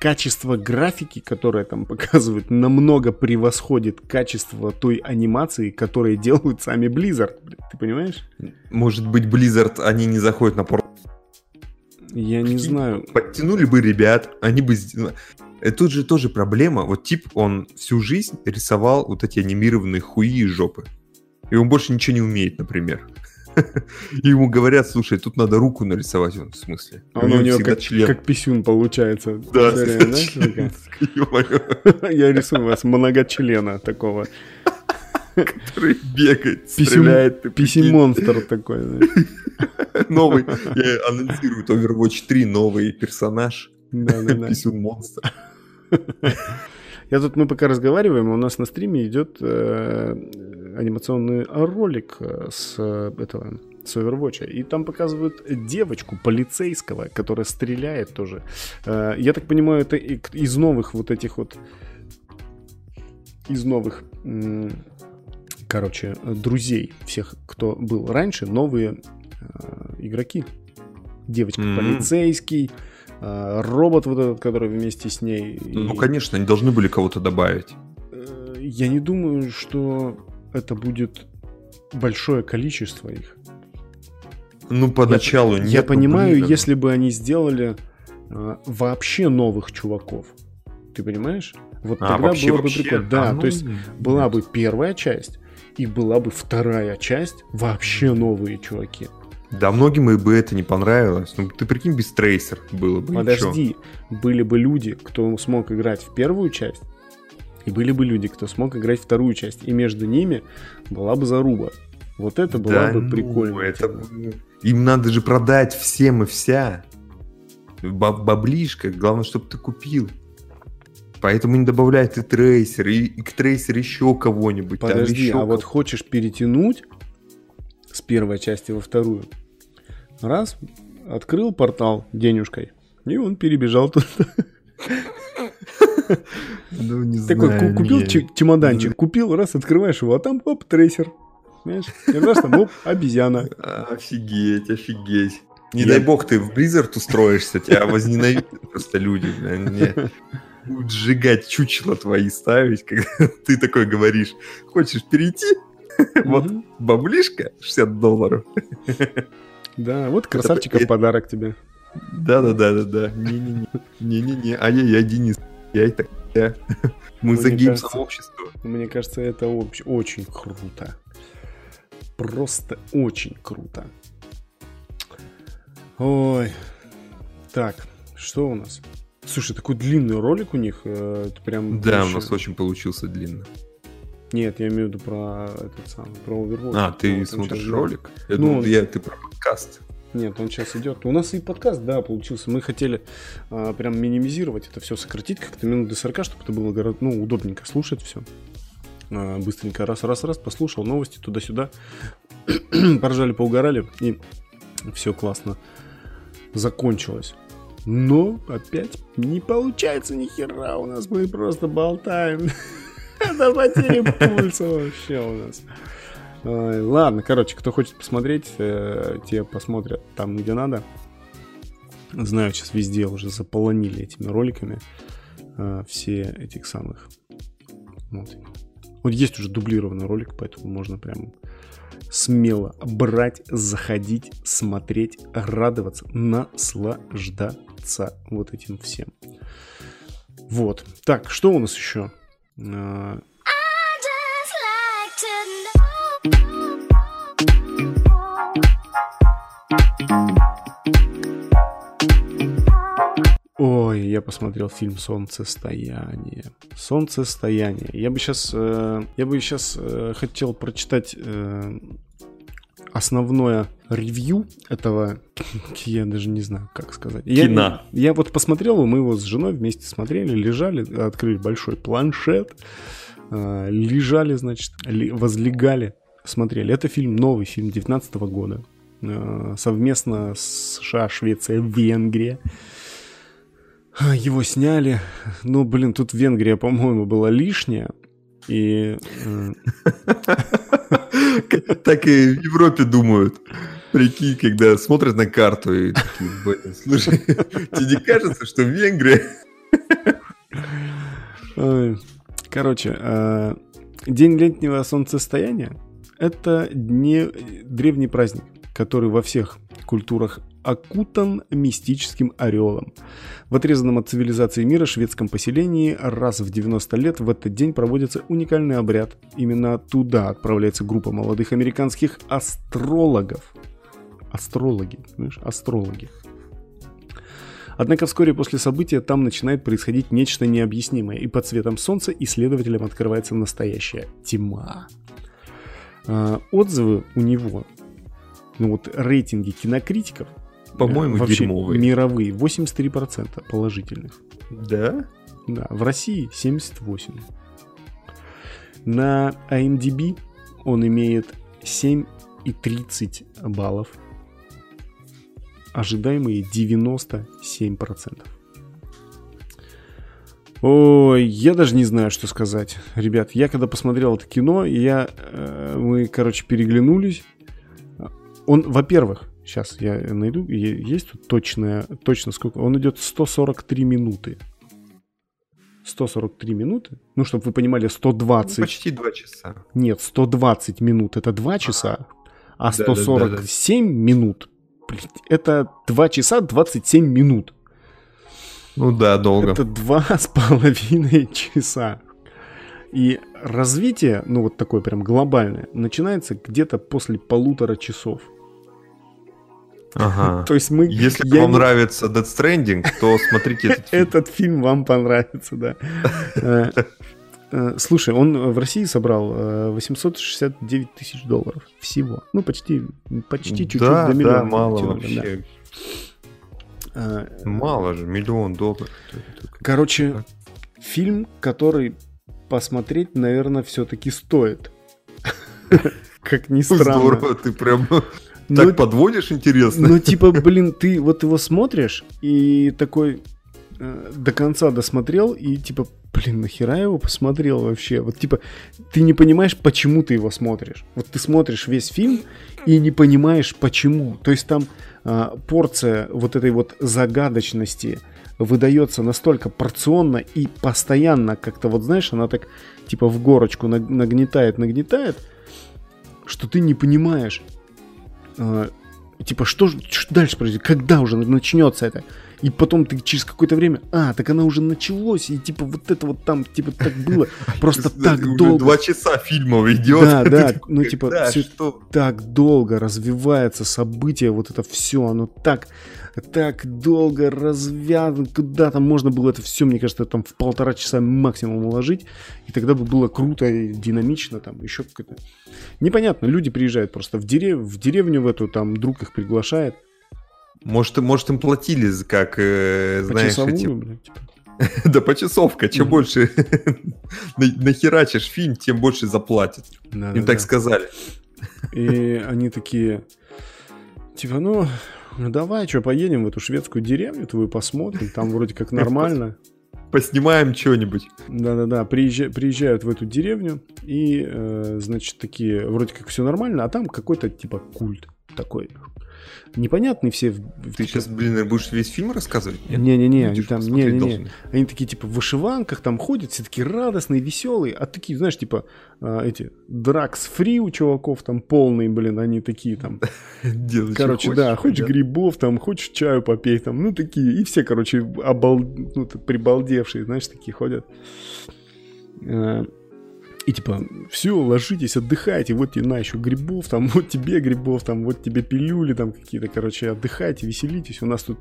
качество графики, которое там показывают, намного превосходит качество той анимации, которые делают сами Blizzard. Ты понимаешь? Может быть, Blizzard, они не заходят на порт. Я не знаю. Подтянули бы ребят, они бы... Это тут же тоже проблема. Вот тип, он всю жизнь рисовал вот эти анимированные хуи и жопы. И он больше ничего не умеет, например. *laughs* И ему говорят, слушай, тут надо руку нарисовать, он в смысле. А у него как, член. как писюн получается. *laughs* Да, *laughs* Я рисую вас многочлена такого. Который бегает, стреляет. Писюн-монстр такой. Новый, я анонсирую Overwatch 3, новый персонаж. Писюн-монстр. Я тут, мы пока разговариваем, у нас на стриме идет э, анимационный ролик э, с э, этого с Overwatch, и там показывают девочку полицейского, которая стреляет тоже. Э, я так понимаю, это из новых вот этих вот из новых короче, друзей всех, кто был раньше, новые э, игроки. Девочка mm-hmm. полицейский, э, робот вот этот, который вместе с ней. Ну, и... конечно, они должны были кого-то добавить. Э, я не думаю, что это будет большое количество их. Ну, поначалу я, нет. Я понимаю, блин. если бы они сделали э, вообще новых чуваков. Ты понимаешь? Вот а, тогда вообще, было бы прикольно. Да, а, ну, то есть была бы первая часть, и была бы вторая часть, вообще новые чуваки. Да, многим бы это не понравилось. Ну, ты прикинь, без трейсер было бы. Подожди, были бы люди, кто смог играть в первую часть, и были бы люди, кто смог играть вторую часть, и между ними была бы заруба. Вот это была да бы ну, прикольно. Это... Им надо же продать всем и вся. Баблишка, главное, чтобы ты купил. Поэтому не добавляют и трейсер, и, и к трейсер еще кого-нибудь. Подожди, еще а вот хочешь перетянуть с первой части во вторую? Раз, открыл портал денежкой, и он перебежал туда. Ну, не Такой знаю, купил чемоданчик, купил, раз, открываешь его, а там, оп, трейсер. Понимаешь? И раз там, оп, обезьяна. Офигеть, офигеть. Не дай бог ты в Blizzard устроишься, тебя возненавидят просто люди. Мне будут сжигать чучело твои ставить, когда *laughs* ты такой говоришь, хочешь перейти? *laughs* Вот баблишка 60 долларов. Да, вот красавчика в подарок тебе. Да-да-да-да-да. Не-не-не. Не-не-не. А я, я Денис. Я и так. Я. Мы за гейм-сообщество. Мне кажется, это очень круто. Просто очень круто. Ой. Так, что у нас? Слушай, такой длинный ролик у них. Э, это прям. Да, больше... у нас очень получился длинно. Нет, я имею в виду про этот самый, про Overwatch. А, ты смотришь ролик? Я ну, думал, я, ты про подкаст. Нет, он сейчас идет. У нас и подкаст, да, получился. Мы хотели а, прям минимизировать это все, сократить как-то минут до 40, чтобы это было гораздо, ну, удобненько слушать все. А, быстренько раз-раз-раз послушал новости туда-сюда. *clears throat* Поржали, поугорали, и все классно закончилось. Но опять не получается ни хера у нас. Мы просто болтаем. *laughs* До потери пульса вообще у нас. Ладно, короче, кто хочет посмотреть, э, те посмотрят там, где надо. Знаю, сейчас везде уже заполонили этими роликами э, все этих самых. Вот. вот есть уже дублированный ролик, поэтому можно прям смело брать, заходить, смотреть, радоваться, наслаждаться вот этим всем. Вот. Так, что у нас еще? Ой, я посмотрел фильм "Солнцестояние". "Солнцестояние". Я бы сейчас, э, я бы сейчас э, хотел прочитать э, основное ревью этого, *laughs* я даже не знаю, как сказать. Кино. Я, я вот посмотрел, мы его с женой вместе смотрели, лежали, открыли большой планшет, э, лежали, значит, ли, возлегали, смотрели. Это фильм, новый фильм 19 года. Э, совместно с США, Швеция, Венгрия. Его сняли. Ну, блин, тут Венгрия, по-моему, была лишняя. И... э, *laughs* Так и в Европе думают. Прикинь, когда смотрят на карту и такие, слушай, *laughs* тебе не кажется, что Венгрия... *laughs* Короче, э, День летнего солнцестояния – это дне, древний праздник, который во всех культурах окутан мистическим орелом. В отрезанном от цивилизации мира шведском поселении раз в 90 лет в этот день проводится уникальный обряд. Именно туда отправляется группа молодых американских астрологов. Астрологи, знаешь, астрологи. Однако вскоре после события там начинает происходить нечто необъяснимое, и под светом солнца исследователям открывается настоящая тьма. А, Отзывы у него, ну вот рейтинги кинокритиков, По-моему, вообще дерьмовые. мировые, 83% положительных. Да? Да, в России 78. На IMDb он имеет 7,30 баллов. Ожидаемые 97%. Ой, я даже не знаю, что сказать. Ребят, я когда посмотрел это кино, я, э, мы, короче, переглянулись. Он, во-первых, сейчас я найду, есть тут точное, точно сколько, он идет 143 минуты. 143 минуты? Ну, чтобы вы понимали, 120. Ну, почти два часа. Нет, 120 минут это 2 часа, а Да-да-да-да. 147 минут, блин, это 2 часа 27 минут. Ну да, долго. Это два с половиной часа. И развитие, ну вот такое прям глобальное, начинается где-то после полутора часов. Ага. *laughs* То есть мы... Если я вам нравится Death Stranding, то смотрите этот *laughs* фильм. Этот фильм вам понравится, да. *laughs* Э, э, Слушай, он в России собрал э, 869 тысяч долларов всего. Ну, почти, почти чуть-чуть Да, до да, миллиона. мало дотянули, да. вообще. Э, Мало же, миллион долларов. Короче, фильм, который посмотреть, наверное, все-таки стоит. Как ни странно. Здорово, ты прям Ну, так подводишь, интересно. Ну, *laughs* типа, блин, ты вот его смотришь и такой э, до конца досмотрел и типа, блин, нахера я его посмотрел вообще? Вот типа, ты не понимаешь, почему ты его смотришь. Вот ты смотришь весь фильм и не понимаешь, почему. То есть там а, порция вот этой вот загадочности выдается настолько порционно и постоянно как-то, вот знаешь, она так типа в горочку наг- нагнетает, нагнетает, что ты не понимаешь, типа, что, что дальше произойдет, когда уже начнется это. И потом ты через какое-то время, а, так она уже началось, и типа вот это вот там, типа так было, *laughs* просто так долго, Два часа фильмов идет. Да, да, *laughs* ну, типа, что? так долго развивается событие, вот это все, оно так, так долго развязано, куда там можно было это все, мне кажется, там в полтора часа максимум уложить, и тогда бы было круто и динамично, там еще какое-то... Непонятно, люди приезжают просто в, дерев... в деревню в эту, там друг их приглашает, Может, может, им платили, как, э, знаешь, часовую, эти... блядь, типа. *laughs* Да, почасовка. Чем больше *laughs* на- нахерачишь фильм, тем больше заплатят. Им так сказали. И они такие, типа, ну, ну давай, что, поедем в эту шведскую деревню твою посмотрим, там вроде как *laughs* нормально. Поснимаем что-нибудь. Да-да-да, приезжа- приезжают в эту деревню и, э, значит, такие, вроде как все нормально, а там какой-то типа культ такой. Непонятный все. Ты типа, сейчас, блин, будешь весь фильм рассказывать? Не-не-не, они там, посмотреть не-не-не. должны. Они такие, типа, в вышиванках там ходят, все такие радостные, веселые, а такие, знаешь, типа, а, эти, дракс фри у чуваков там полные, блин, они такие там, *laughs* Делай, Короче, да, хочешь грибов, там, хочешь чаю попей, там, ну, такие, и все, короче, обал... ну, прибалдевшие, знаешь, такие ходят. И типа, все, ложитесь, отдыхайте, вот тебе на еще грибов, там, *laughs* вот тебе грибов, там, вот тебе пилюли, там, какие-то, короче, отдыхайте, веселитесь, у нас тут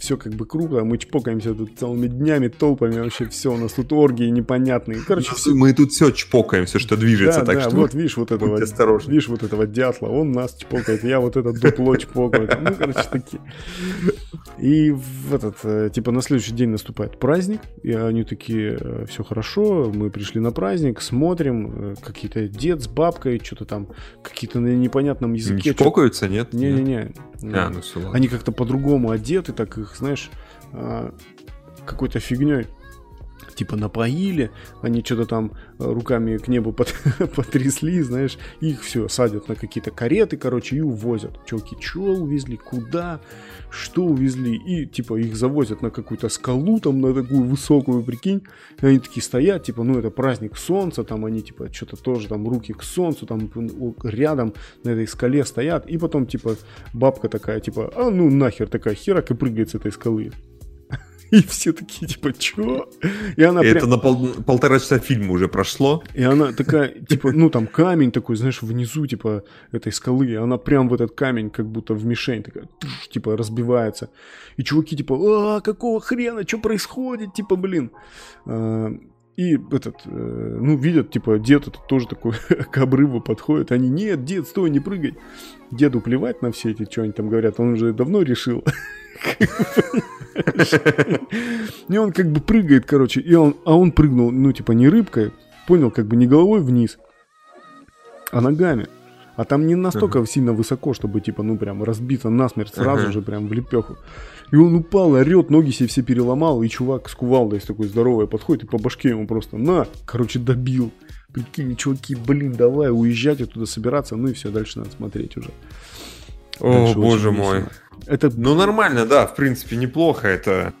все все как бы круто, мы чпокаемся тут целыми днями, толпами, вообще все, у нас тут оргии непонятные. Короче, Ну, Мы тут все чпокаем, все, что движется, да, так да, что вот видишь вот этого, осторожны. видишь вот этого дятла, он нас чпокает, я вот этот дупло чпокаю, там, ну, короче, такие. И в этот, э, типа, на следующий день наступает праздник, и они такие, все хорошо, мы пришли на праздник, смотрим, э, какие-то дед с бабкой, что-то там, какие-то на непонятном не языке. чё- чпокаются, нет? Не-не-не. А, ну все. Они как-то по-другому одеты, так их, знаешь, а, какой-то фигней типа напоили, они что-то там э, руками к небу под- *laughs* потрясли, знаешь, их все садят на какие-то кареты, короче, и увозят. Чуваки, что увезли, куда, что увезли, и типа их завозят на какую-то скалу, там на такую высокую, прикинь, и они такие стоят, типа, ну это праздник солнца, там они типа что-то тоже там руки к солнцу, там о, рядом на этой скале стоят, и потом типа бабка такая, типа, а ну нахер такая херак и прыгает с этой скалы. *laughs* И все такие, типа, чё? И она И прям- это на пол- полтора часа фильма уже прошло. и она такая, типа, ну там камень такой, знаешь, внизу, типа, этой скалы, и она прям в этот камень, как будто в мишень, такая, тыш, типа, разбивается. И чуваки, типа, а, какого хрена, что происходит, типа, блин. И этот, э, ну, видят, типа, дед этот тоже такой *laughs* к обрыву подходит. Они, нет, дед, стой, не прыгай. Деду плевать на все эти, что они там говорят, он уже давно решил. И он как бы прыгает, короче, и он, а он прыгнул, ну, типа, не рыбкой, понял, как бы не головой вниз, а ногами. А там не настолько сильно высоко, чтобы, типа, ну, прям разбиться насмерть сразу Ага. же, прям в лепеху. И он упал, орет, ноги себе все переломал, и чувак с кувалдой с такой здоровой подходит и по башке ему просто на, короче, добил. Прикинь, чуваки, блин, давай уезжать оттуда, собираться, ну и все, дальше надо смотреть уже. О, Дальше боже мой. Это Ну, нормально, да, в принципе, неплохо это.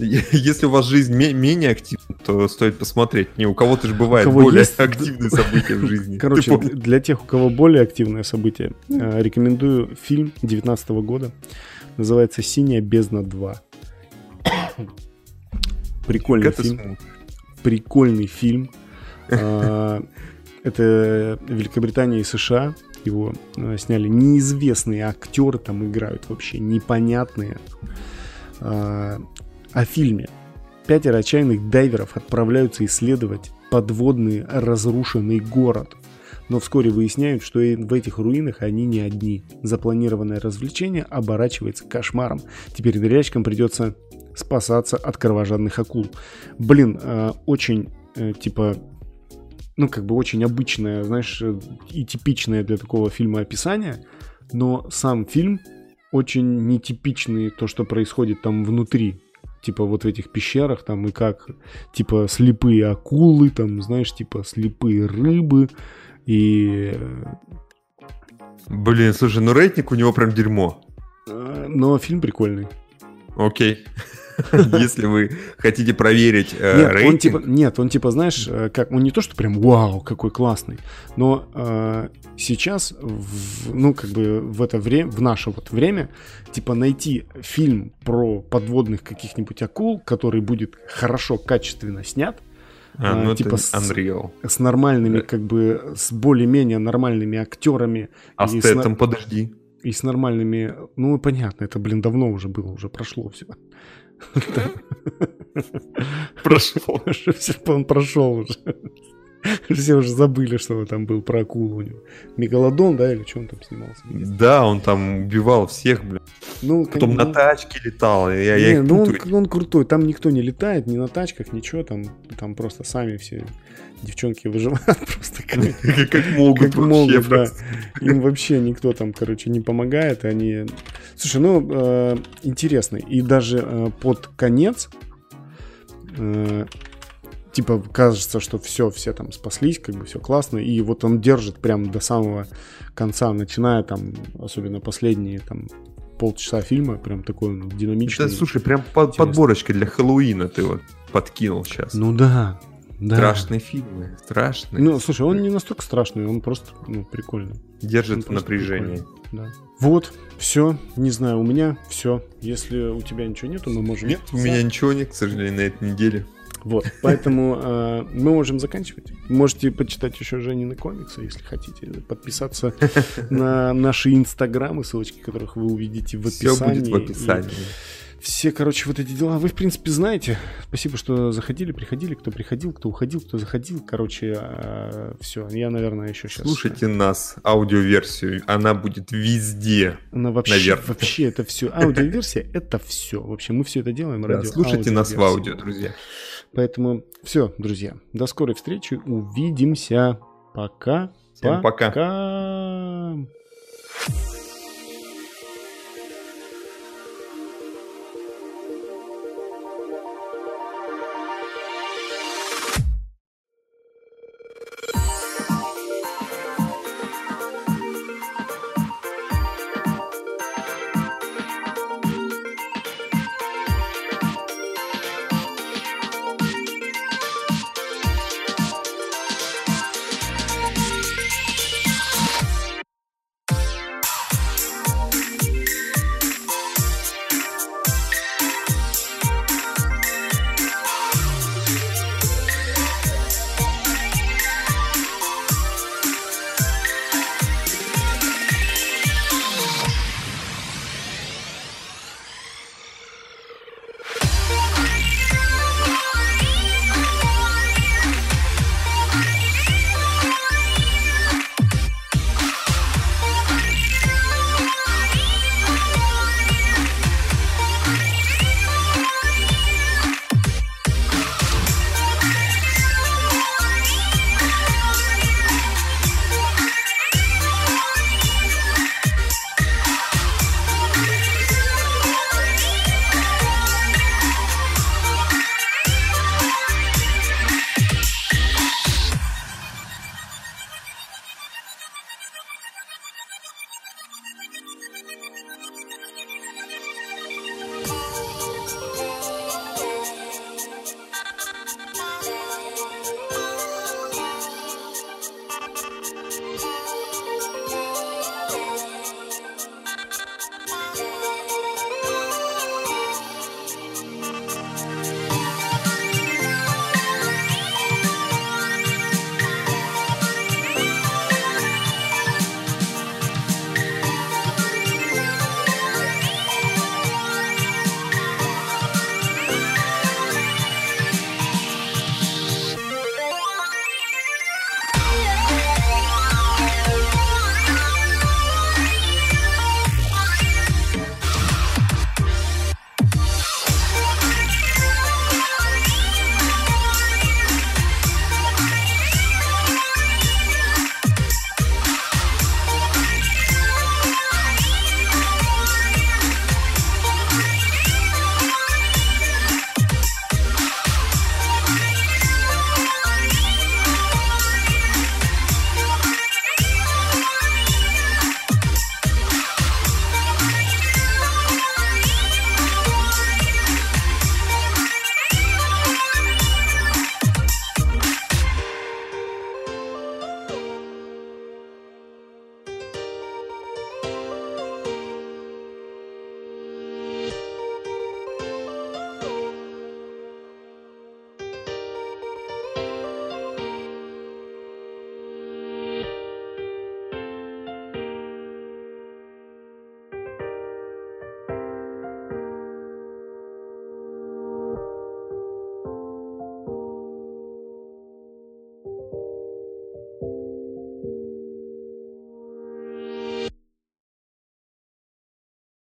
*laughs* Если у вас жизнь ме- менее активна, то стоит посмотреть. Не, у кого-то же бывает более есть- активные события в жизни. *laughs* Короче, для тех, у кого более активное событие, э, рекомендую фильм 19 года. Называется «Синяя бездна 2». *coughs* Прикольный фильм. Прикольный фильм. А, Это Великобритания и США. Его э, сняли неизвестные актеры, там играют вообще непонятные. О фильме. Пятеро отчаянных дайверов отправляются исследовать подводный разрушенный город. Но вскоре выясняют, что и в этих руинах они не одни. Запланированное развлечение оборачивается кошмаром. Теперь ныряльщикам придется спасаться от кровожадных акул. Блин, э, очень, э, типа, ну, как бы очень обычное, знаешь, э, и типичное для такого фильма описание, но сам фильм очень нетипичный, то, что происходит там внутри. Типа вот в этих пещерах там и как, типа слепые акулы, там, знаешь, типа слепые рыбы и... э, Блин, слушай, ну рейтинг у него прям дерьмо. э, Но фильм прикольный. Окей. *laughs* Если вы хотите проверить э, Нет, он рейтинг, типа, нет, он типа, знаешь, э, как, он не то, что прям вау, какой классный, но э, сейчас, в- ну, как бы в это время, в наше вот время, типа найти фильм про подводных каких-нибудь акул, который будет хорошо, качественно снят, а, э, ну типа это с- Unreal. с нормальными, Да. как бы, с более-менее нормальными актерами А с Тетом подожди. и с нормальными, ну, понятно, это, блин, давно уже было, уже прошло все. *laughs* Прошел. Все, он прошел уже. *laughs* Все уже забыли, что там был про акулу у него. Мегалодон, да, или что он там снимался? Да, он там убивал всех, блин. Ну, Потом на ну, тачке летал. Я, не, я их ну он, путаю. он крутой, там никто не летает, ни на тачках, ничего, там, там просто сами все девчонки выживают *laughs* просто *laughs* как, Как могут как могут, да. Им вообще никто там, короче, не помогает, они... Слушай, ну, э, интересно, и даже э, под конец, э, типа, кажется, что все, все там спаслись, как бы все классно, и вот он держит прям до самого конца, начиная там, особенно последние там полчаса фильма, прям такой он динамичный. Это, слушай, прям под- подборочка для Хэллоуина ты вот подкинул сейчас. Ну да, да. Страшные фильмы, страшные. Ну, слушай, он не настолько страшный, он просто, ну, прикольный. он Держит в просто напряжении. прикольный, Да. Вот, все, не знаю, у меня все. Если у тебя ничего нету, мы можем... Нет, у меня ничего нет, к сожалению, на этой неделе. Вот, поэтому *laughs* э, мы можем заканчивать. Можете почитать еще Женины комиксы, если хотите. Подписаться *laughs* на наши инстаграмы, ссылочки которых вы увидите в Все описании. будет в описании. Все, короче, вот эти дела. Вы, в принципе, знаете. Спасибо, что заходили, приходили. Кто приходил, кто уходил, кто заходил. Короче, э, все. Я, наверное, еще сейчас... Слушайте нас, аудиоверсию. Она будет везде. Она вообще, наверное. вообще это все. Аудиоверсия — это все. Вообще, мы все это делаем. Да, слушайте нас в аудио, друзья. Поэтому все, друзья. До скорой встречи. Увидимся. Пока. Всем пока. пока.